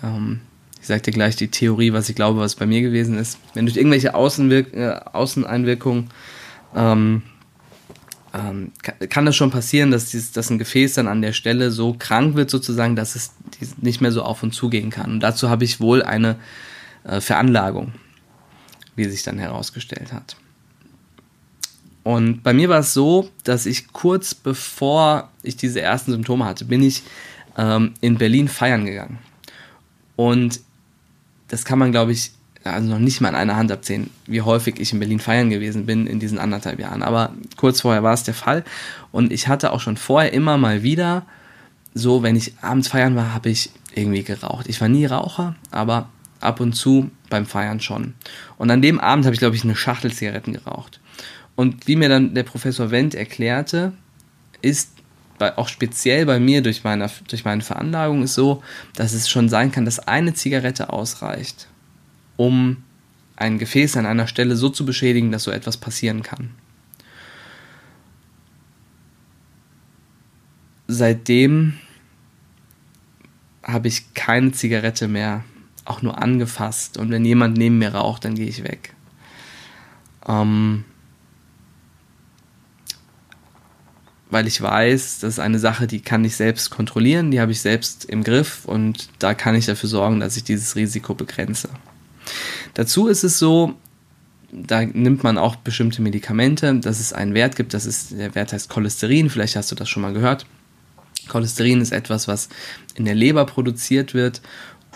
Speaker 1: Ähm, ich sage dir gleich die Theorie, was ich glaube, was bei mir gewesen ist. Wenn durch irgendwelche Außenwirk äh, Außeneinwirkungen ähm, ähm, kann, das schon passieren, dass, dieses, dass ein Gefäß dann an der Stelle so krank wird, sozusagen, dass es nicht mehr so auf und zu gehen kann. Und dazu habe ich wohl eine äh, Veranlagung, wie sich dann herausgestellt hat. Und bei mir war es so, dass ich kurz bevor ich diese ersten Symptome hatte, bin ich ähm, in Berlin feiern gegangen. Und das kann man, glaube ich, also noch nicht mal an einer Hand abzählen, wie häufig ich in Berlin feiern gewesen bin in diesen anderthalb Jahren. Aber kurz vorher war es der Fall. Und ich hatte auch schon vorher immer mal wieder, so wenn ich abends feiern war, habe ich irgendwie geraucht. Ich war nie Raucher, aber ab und zu beim Feiern schon. Und an dem Abend habe ich, glaube ich, eine Schachtel Zigaretten geraucht. Und wie mir dann der Professor Wendt erklärte, ist bei, auch speziell bei mir durch meine, durch meine Veranlagung ist so, dass es schon sein kann, dass eine Zigarette ausreicht, um ein Gefäß an einer Stelle so zu beschädigen, dass so etwas passieren kann. Seitdem habe ich keine Zigarette mehr auch nur angefasst. Und wenn jemand neben mir raucht, dann gehe ich weg. Ähm, weil ich weiß, das ist eine Sache, die kann ich selbst kontrollieren, die habe ich selbst im Griff und da kann ich dafür sorgen, dass ich dieses Risiko begrenze. Dazu ist es so, da nimmt man auch bestimmte Medikamente, dass es einen Wert gibt, das ist, der Wert heißt Cholesterin, vielleicht hast du das schon mal gehört. Cholesterin ist etwas, was in der Leber produziert wird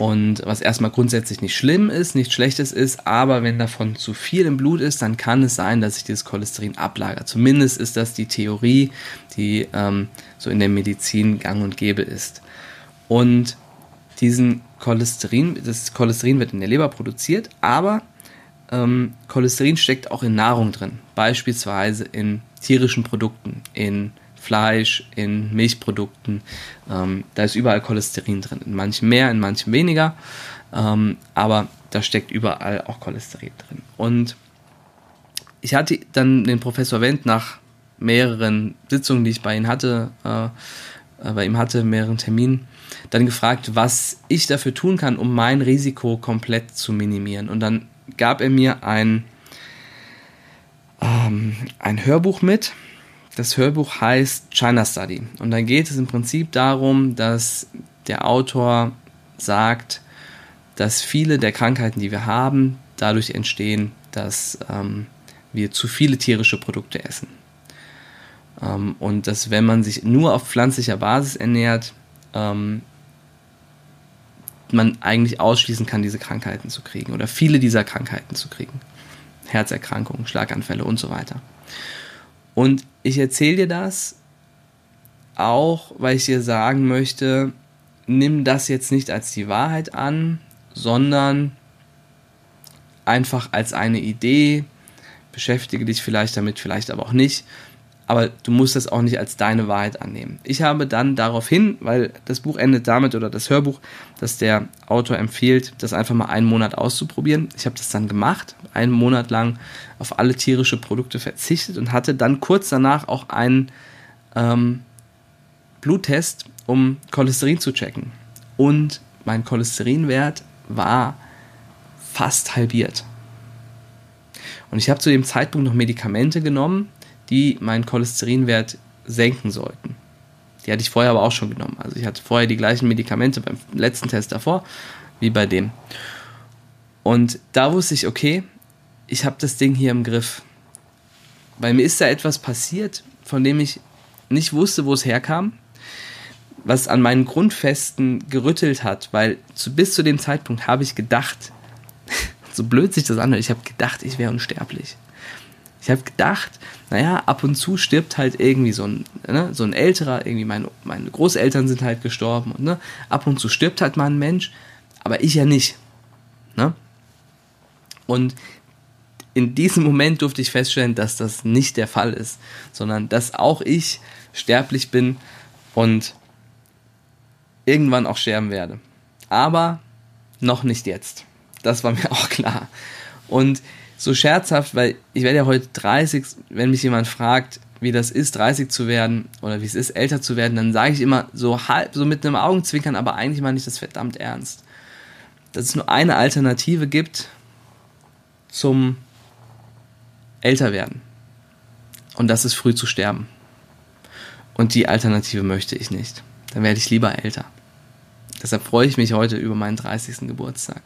Speaker 1: und was erstmal grundsätzlich nicht schlimm ist, nichts Schlechtes ist, aber wenn davon zu viel im Blut ist, dann kann es sein, dass sich dieses Cholesterin ablagert. Zumindest ist das die Theorie, die ähm, so in der Medizin gang und gäbe ist. Und diesen Cholesterin, das Cholesterin wird in der Leber produziert, aber ähm, Cholesterin steckt auch in Nahrung drin, beispielsweise in tierischen Produkten, in Fleisch, in Milchprodukten. Ähm, da ist überall Cholesterin drin. In manchen mehr, in manchen weniger. Ähm, aber da steckt überall auch Cholesterin drin. Und ich hatte dann den Professor Wendt nach mehreren Sitzungen, die ich bei ihm hatte, äh, äh, bei ihm hatte, mehreren Terminen, dann gefragt, was ich dafür tun kann, um mein Risiko komplett zu minimieren. Und dann gab er mir ein, ähm, ein Hörbuch mit, das Hörbuch heißt China Study. Und da geht es im Prinzip darum, dass der Autor sagt, dass viele der Krankheiten, die wir haben, dadurch entstehen, dass ähm, wir zu viele tierische Produkte essen. Ähm, und dass wenn man sich nur auf pflanzlicher Basis ernährt, ähm, man eigentlich ausschließen kann, diese Krankheiten zu kriegen oder viele dieser Krankheiten zu kriegen. Herzerkrankungen, Schlaganfälle und so weiter. Und ich erzähle dir das auch, weil ich dir sagen möchte, nimm das jetzt nicht als die Wahrheit an, sondern einfach als eine Idee, beschäftige dich vielleicht damit, vielleicht aber auch nicht aber du musst das auch nicht als deine Wahrheit annehmen. Ich habe dann daraufhin, weil das Buch endet damit oder das Hörbuch, dass der Autor empfiehlt, das einfach mal einen Monat auszuprobieren. Ich habe das dann gemacht, einen Monat lang auf alle tierische Produkte verzichtet und hatte dann kurz danach auch einen ähm, Bluttest, um Cholesterin zu checken. Und mein Cholesterinwert war fast halbiert. Und ich habe zu dem Zeitpunkt noch Medikamente genommen, die meinen Cholesterinwert senken sollten. Die hatte ich vorher aber auch schon genommen. Also ich hatte vorher die gleichen Medikamente beim letzten Test davor wie bei dem. Und da wusste ich, okay, ich habe das Ding hier im Griff. Bei mir ist da etwas passiert, von dem ich nicht wusste, wo es herkam, was an meinen Grundfesten gerüttelt hat, weil zu, bis zu dem Zeitpunkt habe ich gedacht, so blöd sich das anhört, ich habe gedacht, ich wäre unsterblich. Ich habe gedacht, naja, ab und zu stirbt halt irgendwie so ein, ne, so ein älterer, irgendwie meine, meine Großeltern sind halt gestorben und ne, ab und zu stirbt halt mal ein Mensch, aber ich ja nicht. Ne? Und in diesem Moment durfte ich feststellen, dass das nicht der Fall ist, sondern dass auch ich sterblich bin und irgendwann auch sterben werde. Aber noch nicht jetzt. Das war mir auch klar. Und so scherzhaft, weil ich werde ja heute 30, wenn mich jemand fragt, wie das ist, 30 zu werden oder wie es ist, älter zu werden, dann sage ich immer so halb, so mit einem Augenzwinkern, aber eigentlich meine ich das verdammt ernst. Dass es nur eine Alternative gibt zum Älterwerden. Und das ist früh zu sterben. Und die Alternative möchte ich nicht. Dann werde ich lieber älter. Deshalb freue ich mich heute über meinen 30. Geburtstag.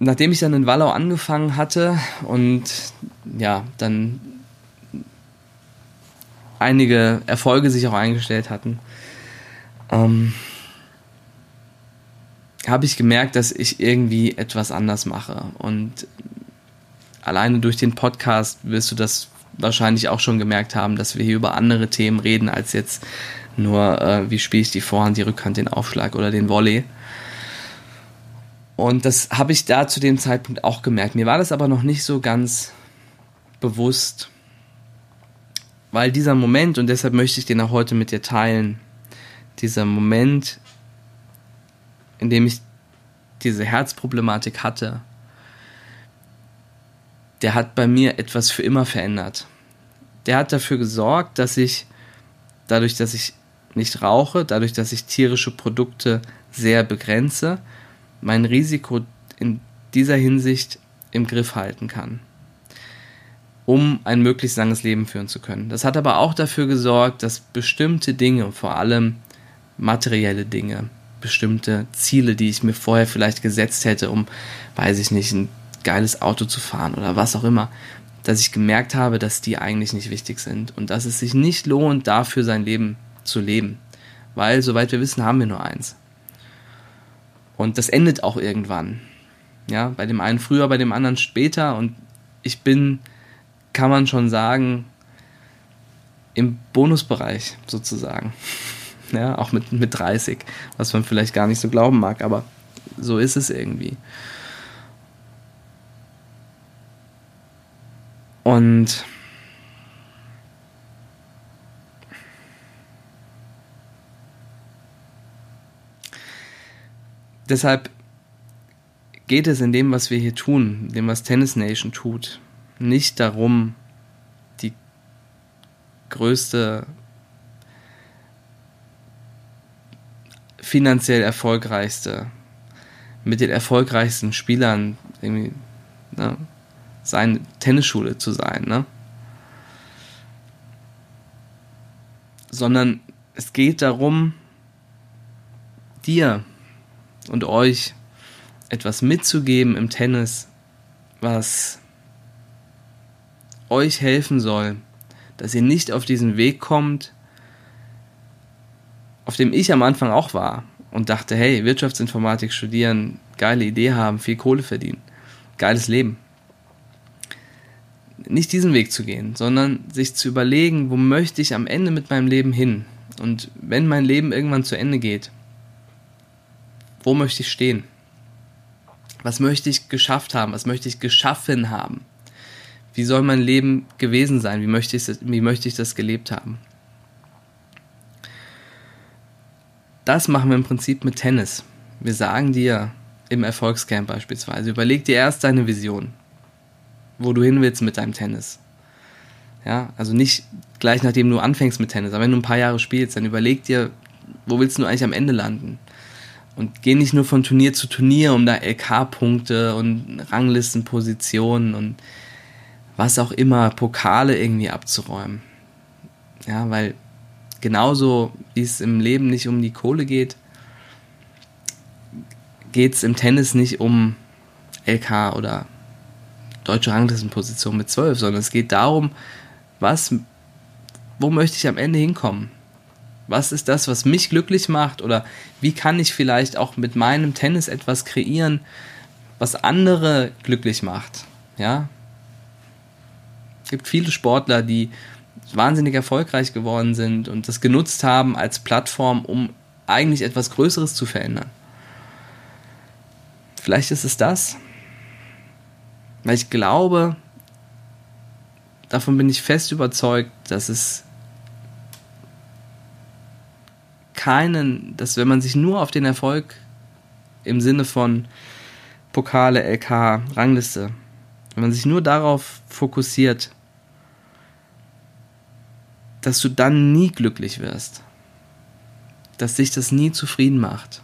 Speaker 1: Nachdem ich dann in Wallau angefangen hatte und ja, dann einige Erfolge sich auch eingestellt hatten, ähm, habe ich gemerkt, dass ich irgendwie etwas anders mache. Und alleine durch den Podcast wirst du das wahrscheinlich auch schon gemerkt haben, dass wir hier über andere Themen reden, als jetzt nur, äh, wie spiele ich die Vorhand, die Rückhand, den Aufschlag oder den Volley. Und das habe ich da zu dem Zeitpunkt auch gemerkt. Mir war das aber noch nicht so ganz bewusst, weil dieser Moment, und deshalb möchte ich den auch heute mit dir teilen, dieser Moment, in dem ich diese Herzproblematik hatte, der hat bei mir etwas für immer verändert. Der hat dafür gesorgt, dass ich, dadurch, dass ich nicht rauche, dadurch, dass ich tierische Produkte sehr begrenze, mein Risiko in dieser Hinsicht im Griff halten kann, um ein möglichst langes Leben führen zu können. Das hat aber auch dafür gesorgt, dass bestimmte Dinge, vor allem materielle Dinge, bestimmte Ziele, die ich mir vorher vielleicht gesetzt hätte, um, weiß ich nicht, ein geiles Auto zu fahren oder was auch immer, dass ich gemerkt habe, dass die eigentlich nicht wichtig sind und dass es sich nicht lohnt, dafür sein Leben zu leben. Weil, soweit wir wissen, haben wir nur eins. Und das endet auch irgendwann. Ja, bei dem einen früher, bei dem anderen später. Und ich bin, kann man schon sagen, im Bonusbereich sozusagen. Ja, auch mit, mit 30, was man vielleicht gar nicht so glauben mag, aber so ist es irgendwie. Und deshalb geht es in dem, was wir hier tun, dem, was Tennis Nation tut, nicht darum, die größte finanziell erfolgreichste, mit den erfolgreichsten Spielern irgendwie ne, seine Tennisschule zu sein, ne? Sondern es geht darum, dir und euch etwas mitzugeben im Tennis, was euch helfen soll, dass ihr nicht auf diesen Weg kommt, auf dem ich am Anfang auch war und dachte, hey, Wirtschaftsinformatik studieren, geile Idee haben, viel Kohle verdienen, geiles Leben. Nicht diesen Weg zu gehen, sondern sich zu überlegen, wo möchte ich am Ende mit meinem Leben hin? Und wenn mein Leben irgendwann zu Ende geht, wo möchte ich stehen? Was möchte ich geschafft haben? Was möchte ich geschaffen haben? Wie soll mein Leben gewesen sein? Wie möchte ich, wie möchte ich das gelebt haben? Das machen wir im Prinzip mit Tennis. Wir sagen dir im Erfolgscamp beispielsweise, überleg dir erst deine Vision, wo du hin willst mit deinem Tennis. Ja, also nicht gleich nachdem du anfängst mit Tennis, aber wenn du ein paar Jahre spielst, dann überleg dir, wo willst du eigentlich am Ende landen? Und geh nicht nur von Turnier zu Turnier, um da LK-Punkte und Ranglistenpositionen und was auch immer, Pokale irgendwie abzuräumen. Ja, weil genauso wie es im Leben nicht um die Kohle geht, geht es im Tennis nicht um LK oder deutsche Ranglistenposition mit 12, sondern es geht darum, was, wo möchte ich am Ende hinkommen? Was ist das, was mich glücklich macht? Oder wie kann ich vielleicht auch mit meinem Tennis etwas kreieren, was andere glücklich macht? Ja? Es gibt viele Sportler, die wahnsinnig erfolgreich geworden sind und das genutzt haben als Plattform, um eigentlich etwas Größeres zu verändern. Vielleicht ist es das. Weil ich glaube, davon bin ich fest überzeugt, dass es keinen, dass wenn man sich nur auf den Erfolg im Sinne von Pokale, LK, Rangliste, wenn man sich nur darauf fokussiert, dass du dann nie glücklich wirst. Dass dich das nie zufrieden macht.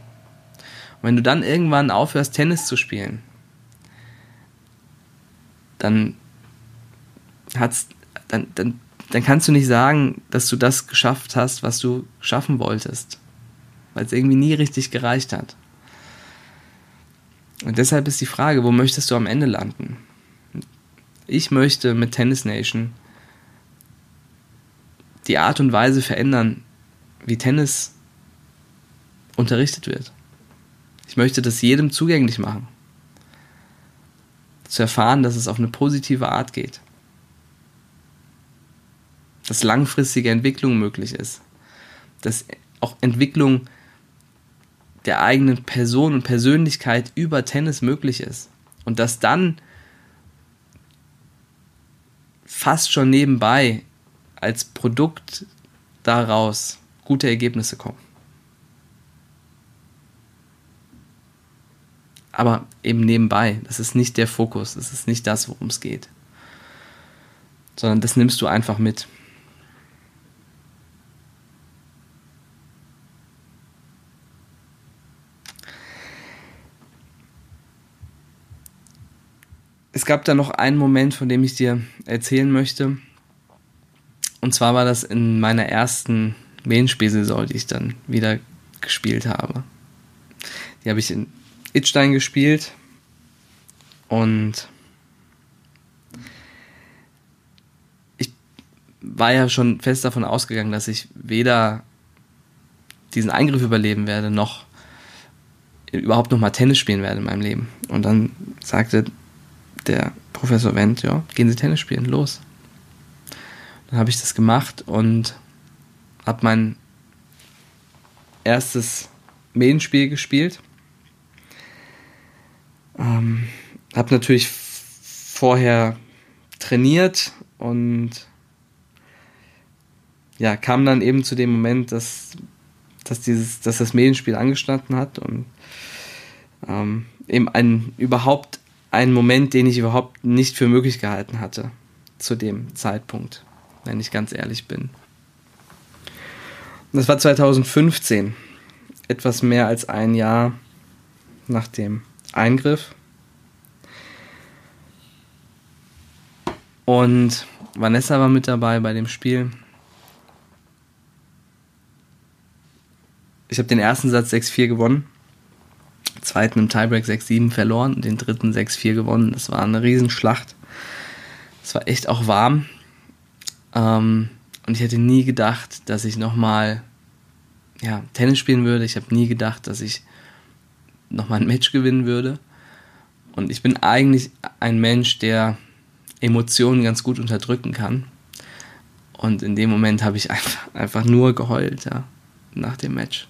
Speaker 1: Und wenn du dann irgendwann aufhörst, Tennis zu spielen, dann hat's, dann, dann, dann kannst du nicht sagen, dass du das geschafft hast, was du schaffen wolltest. Weil es irgendwie nie richtig gereicht hat. Und deshalb ist die Frage, wo möchtest du am Ende landen? Ich möchte mit Tennis Nation die Art und Weise verändern, wie Tennis unterrichtet wird. Ich möchte das jedem zugänglich machen. Zu erfahren, dass es auf eine positive Art geht. Dass langfristige Entwicklung möglich ist. Dass auch Entwicklung der eigenen Person und Persönlichkeit über Tennis möglich ist. Und dass dann fast schon nebenbei als Produkt daraus gute Ergebnisse kommen. Aber eben nebenbei, das ist nicht der Fokus, das ist nicht das, worum es geht. Sondern das nimmst du einfach mit. Es gab da noch einen Moment, von dem ich dir erzählen möchte. Und zwar war das in meiner ersten Main-Spielsaison, die ich dann wieder gespielt habe. Die habe ich in Itstein gespielt und ich war ja schon fest davon ausgegangen, dass ich weder diesen Eingriff überleben werde, noch überhaupt noch mal Tennis spielen werde in meinem Leben. Und dann sagte der Professor Wendt, ja, gehen Sie Tennis spielen, los. Dann habe ich das gemacht und habe mein erstes Medienspiel gespielt. Ähm, habe natürlich vorher trainiert und ja, kam dann eben zu dem Moment, dass, dass, dieses, dass das Medienspiel angestanden hat und ähm, eben ein, überhaupt ein Moment, den ich überhaupt nicht für möglich gehalten hatte zu dem Zeitpunkt wenn ich ganz ehrlich bin. das war 2015, etwas mehr als ein Jahr nach dem Eingriff. Und Vanessa war mit dabei bei dem Spiel. Ich habe den ersten Satz 6-4 gewonnen, zweiten im Tiebreak 6-7 verloren und den dritten 6-4 gewonnen. Das war eine Riesenschlacht. Es war echt auch warm. Ähm, und ich hätte nie gedacht, dass ich nochmal ja, Tennis spielen würde. Ich habe nie gedacht, dass ich nochmal ein Match gewinnen würde. Und ich bin eigentlich ein Mensch, der Emotionen ganz gut unterdrücken kann. Und in dem Moment habe ich einfach, einfach nur geheult, ja, nach dem Match.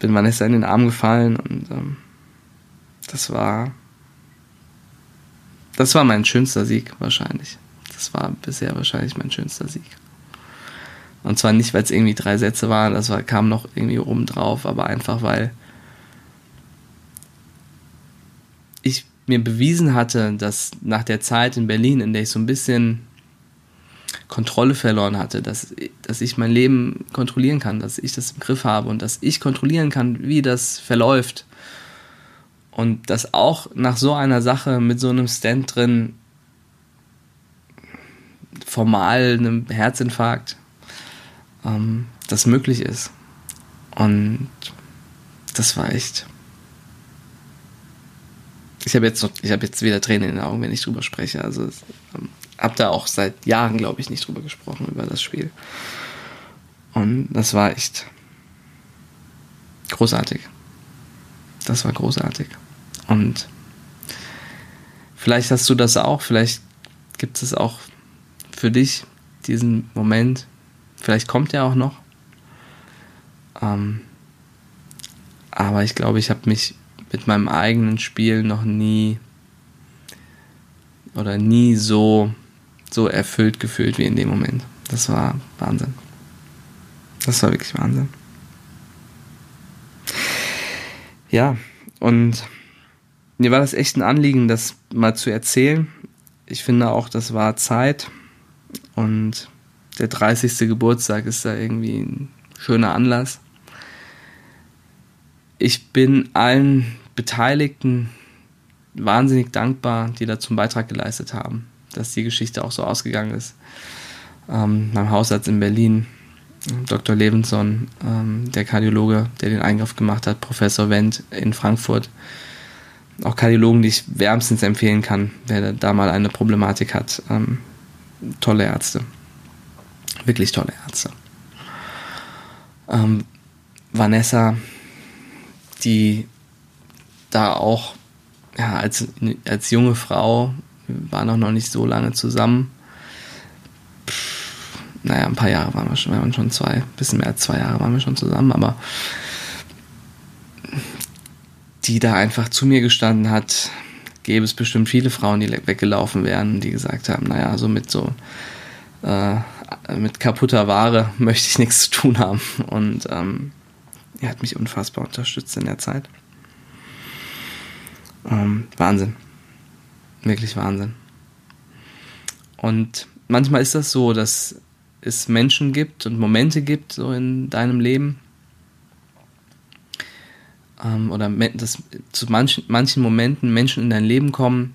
Speaker 1: Bin Vanessa in den Arm gefallen und ähm, das war, das war mein schönster Sieg wahrscheinlich. Das war bisher wahrscheinlich mein schönster Sieg. Und zwar nicht, weil es irgendwie drei Sätze waren, das war, kam noch irgendwie oben drauf, aber einfach, weil ich mir bewiesen hatte, dass nach der Zeit in Berlin, in der ich so ein bisschen Kontrolle verloren hatte, dass, dass ich mein Leben kontrollieren kann, dass ich das im Griff habe und dass ich kontrollieren kann, wie das verläuft. Und dass auch nach so einer Sache mit so einem Stand drin formal einem Herzinfarkt ähm, das möglich ist. Und das war echt. Ich habe jetzt, hab jetzt wieder Tränen in den Augen, wenn ich drüber spreche. Also ähm, habe da auch seit Jahren, glaube ich, nicht drüber gesprochen, über das Spiel. Und das war echt großartig. Das war großartig. Und vielleicht hast du das auch, vielleicht gibt es auch für dich, diesen Moment. Vielleicht kommt er auch noch. Ähm, aber ich glaube, ich habe mich mit meinem eigenen Spiel noch nie oder nie so, so erfüllt gefühlt wie in dem Moment. Das war Wahnsinn. Das war wirklich Wahnsinn. Ja, und mir war das echt ein Anliegen, das mal zu erzählen. Ich finde auch, das war Zeit. Und der 30. Geburtstag ist da irgendwie ein schöner Anlass. Ich bin allen Beteiligten wahnsinnig dankbar, die dazu einen Beitrag geleistet haben, dass die Geschichte auch so ausgegangen ist. Ähm, mein Hausarzt in Berlin, Dr. Levenson, ähm, der Kardiologe, der den Eingriff gemacht hat, Professor Wendt in Frankfurt. Auch Kardiologen, die ich wärmstens empfehlen kann, wer da mal eine Problematik hat. Ähm, tolle Ärzte. Wirklich tolle Ärzte. Ähm, Vanessa, die da auch ja, als, als junge Frau, wir waren auch noch nicht so lange zusammen. Pff, naja, ein paar Jahre waren wir schon, waren schon zwei, bisschen mehr als zwei Jahre waren wir schon zusammen, aber die da einfach zu mir gestanden hat, gäbe es bestimmt viele Frauen, die weggelaufen wären, die gesagt haben, naja, so mit so äh, mit kaputter Ware möchte ich nichts zu tun haben. Und ähm, er hat mich unfassbar unterstützt in der Zeit. Ähm, Wahnsinn. Wirklich Wahnsinn. Und manchmal ist das so, dass es Menschen gibt und Momente gibt so in deinem Leben, ähm, oder dass zu manchen, manchen Momenten Menschen in dein Leben kommen,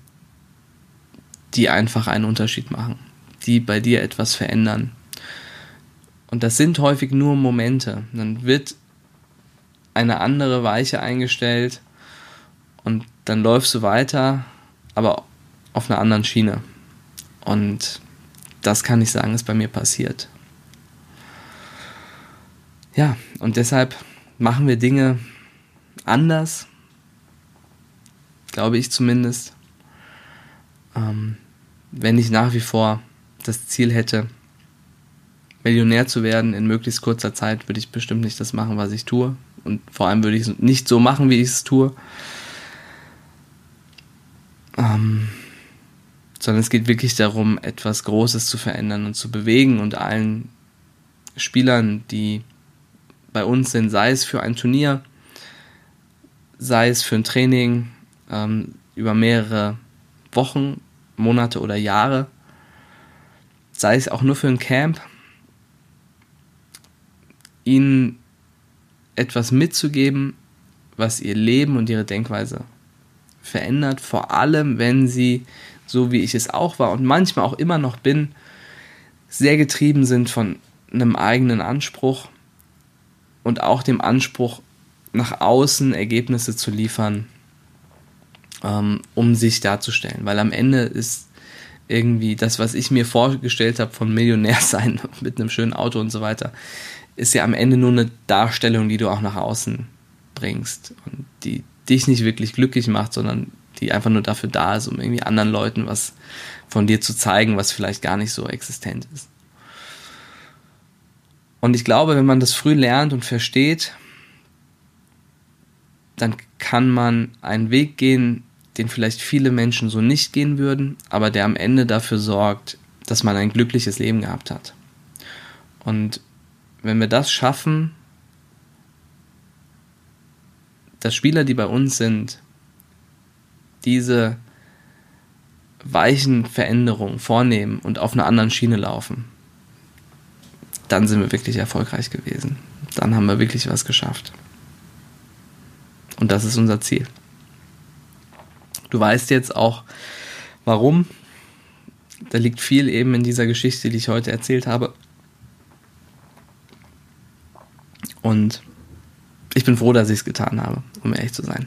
Speaker 1: die einfach einen Unterschied machen, die bei dir etwas verändern. Und das sind häufig nur Momente. Dann wird eine andere Weiche eingestellt und dann läufst du weiter, aber auf einer anderen Schiene. Und das kann ich sagen, ist bei mir passiert. Ja, und deshalb machen wir Dinge anders, glaube ich zumindest. Ähm, wenn ich nach wie vor das Ziel hätte, Millionär zu werden in möglichst kurzer Zeit, würde ich bestimmt nicht das machen, was ich tue. Und vor allem würde ich es nicht so machen, wie ich es tue. Ähm, sondern es geht wirklich darum, etwas Großes zu verändern und zu bewegen und allen Spielern, die bei uns sind, sei es für ein Turnier, sei es für ein Training ähm, über mehrere Wochen, Monate oder Jahre, sei es auch nur für ein Camp, ihnen etwas mitzugeben, was ihr Leben und ihre Denkweise verändert, vor allem wenn sie, so wie ich es auch war und manchmal auch immer noch bin, sehr getrieben sind von einem eigenen Anspruch und auch dem Anspruch, nach außen Ergebnisse zu liefern, ähm, um sich darzustellen. Weil am Ende ist irgendwie das, was ich mir vorgestellt habe von Millionär sein mit einem schönen Auto und so weiter, ist ja am Ende nur eine Darstellung, die du auch nach außen bringst und die dich nicht wirklich glücklich macht, sondern die einfach nur dafür da ist, um irgendwie anderen Leuten was von dir zu zeigen, was vielleicht gar nicht so existent ist. Und ich glaube, wenn man das früh lernt und versteht, dann kann man einen Weg gehen, den vielleicht viele Menschen so nicht gehen würden, aber der am Ende dafür sorgt, dass man ein glückliches Leben gehabt hat. Und wenn wir das schaffen, dass Spieler, die bei uns sind, diese weichen Veränderungen vornehmen und auf einer anderen Schiene laufen, dann sind wir wirklich erfolgreich gewesen. Dann haben wir wirklich was geschafft. Und das ist unser Ziel. Du weißt jetzt auch, warum. Da liegt viel eben in dieser Geschichte, die ich heute erzählt habe. Und ich bin froh, dass ich es getan habe, um ehrlich zu sein.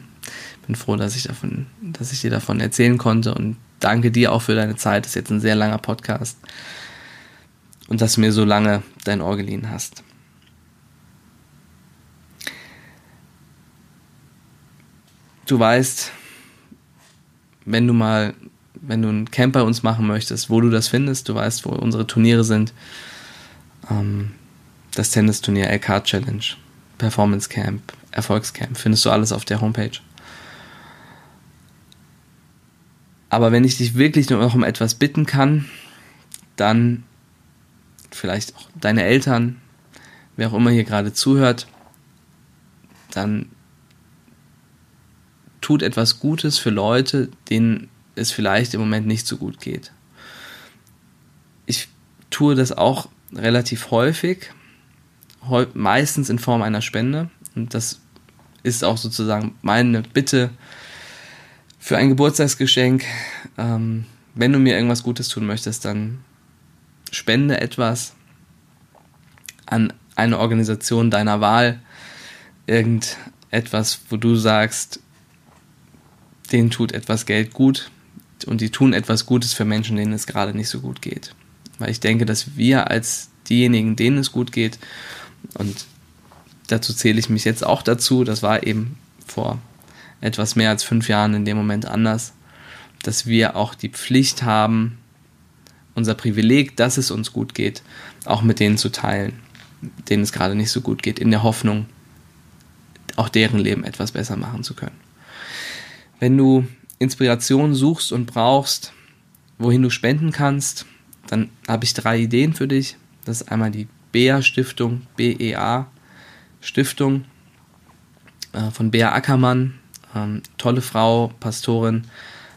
Speaker 1: Bin froh, dass ich davon, dass ich dir davon erzählen konnte und danke dir auch für deine Zeit. Das ist jetzt ein sehr langer Podcast. Und dass du mir so lange dein Ohr geliehen hast. Du weißt, wenn du mal, wenn du ein Camp bei uns machen möchtest, wo du das findest, du weißt, wo unsere Turniere sind. Ähm, das Tennisturnier LK Challenge, Performance Camp, Erfolgscamp, findest du alles auf der Homepage. Aber wenn ich dich wirklich nur noch um etwas bitten kann, dann vielleicht auch deine Eltern, wer auch immer hier gerade zuhört, dann tut etwas Gutes für Leute, denen es vielleicht im Moment nicht so gut geht. Ich tue das auch relativ häufig, meistens in Form einer Spende. Und das ist auch sozusagen meine Bitte für ein Geburtstagsgeschenk. Ähm, wenn du mir irgendwas Gutes tun möchtest, dann spende etwas an eine Organisation deiner Wahl. Irgendetwas, wo du sagst, denen tut etwas Geld gut und die tun etwas Gutes für Menschen, denen es gerade nicht so gut geht. Weil ich denke, dass wir als diejenigen, denen es gut geht, und dazu zähle ich mich jetzt auch dazu, das war eben vor etwas mehr als fünf Jahren in dem Moment anders, dass wir auch die Pflicht haben, unser Privileg, dass es uns gut geht, auch mit denen zu teilen, denen es gerade nicht so gut geht, in der Hoffnung, auch deren Leben etwas besser machen zu können. Wenn du Inspiration suchst und brauchst, wohin du spenden kannst, dann habe ich drei Ideen für dich. Das ist einmal die BEA Stiftung, BEA Stiftung äh, von Bea Ackermann, ähm, tolle Frau, Pastorin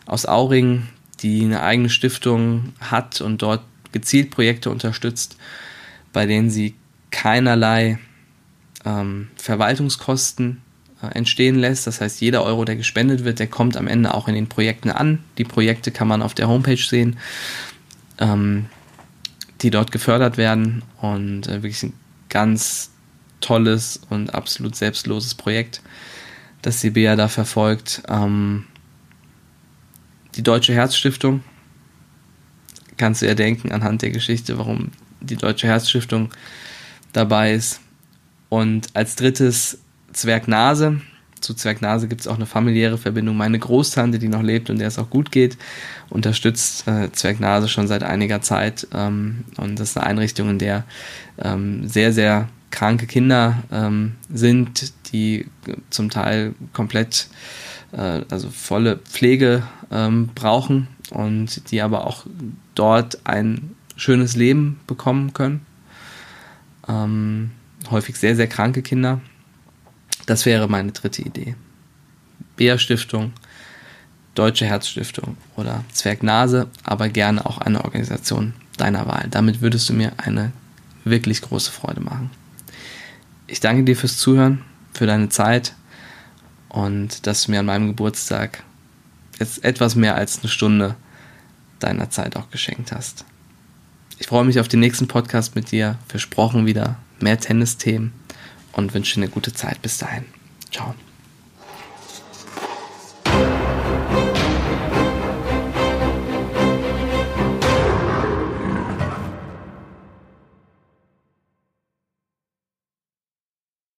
Speaker 1: aus Auringen, die eine eigene Stiftung hat und dort gezielt Projekte unterstützt, bei denen sie keinerlei ähm, Verwaltungskosten äh, entstehen lässt. Das heißt, jeder Euro, der gespendet wird, der kommt am Ende auch in den Projekten an. Die Projekte kann man auf der Homepage sehen, ähm, die dort gefördert werden und äh, wirklich ein ganz tolles und absolut selbstloses Projekt, das die BA da verfolgt. Ähm, die Deutsche Herzstiftung, kannst du ja denken anhand der Geschichte, warum die Deutsche Herzstiftung dabei ist. Und als drittes Zwergnase. Zu Zwergnase gibt es auch eine familiäre Verbindung. Meine Großtante, die noch lebt und der es auch gut geht, unterstützt äh, Zwergnase schon seit einiger Zeit. Ähm, und das ist eine Einrichtung, in der ähm, sehr, sehr kranke Kinder ähm, sind, die zum Teil komplett, äh, also volle Pflege ähm, brauchen und die aber auch dort ein schönes Leben bekommen können. Ähm, häufig sehr, sehr kranke Kinder. Das wäre meine dritte Idee. Bea Stiftung, Deutsche Herzstiftung oder Zwergnase, aber gerne auch eine Organisation deiner Wahl. Damit würdest du mir eine wirklich große Freude machen. Ich danke dir fürs Zuhören, für deine Zeit und dass du mir an meinem Geburtstag jetzt etwas mehr als eine Stunde deiner Zeit auch geschenkt hast. Ich freue mich auf den nächsten Podcast mit dir. Versprochen wieder mehr Tennisthemen und wünsche dir eine gute Zeit bis dahin. Ciao.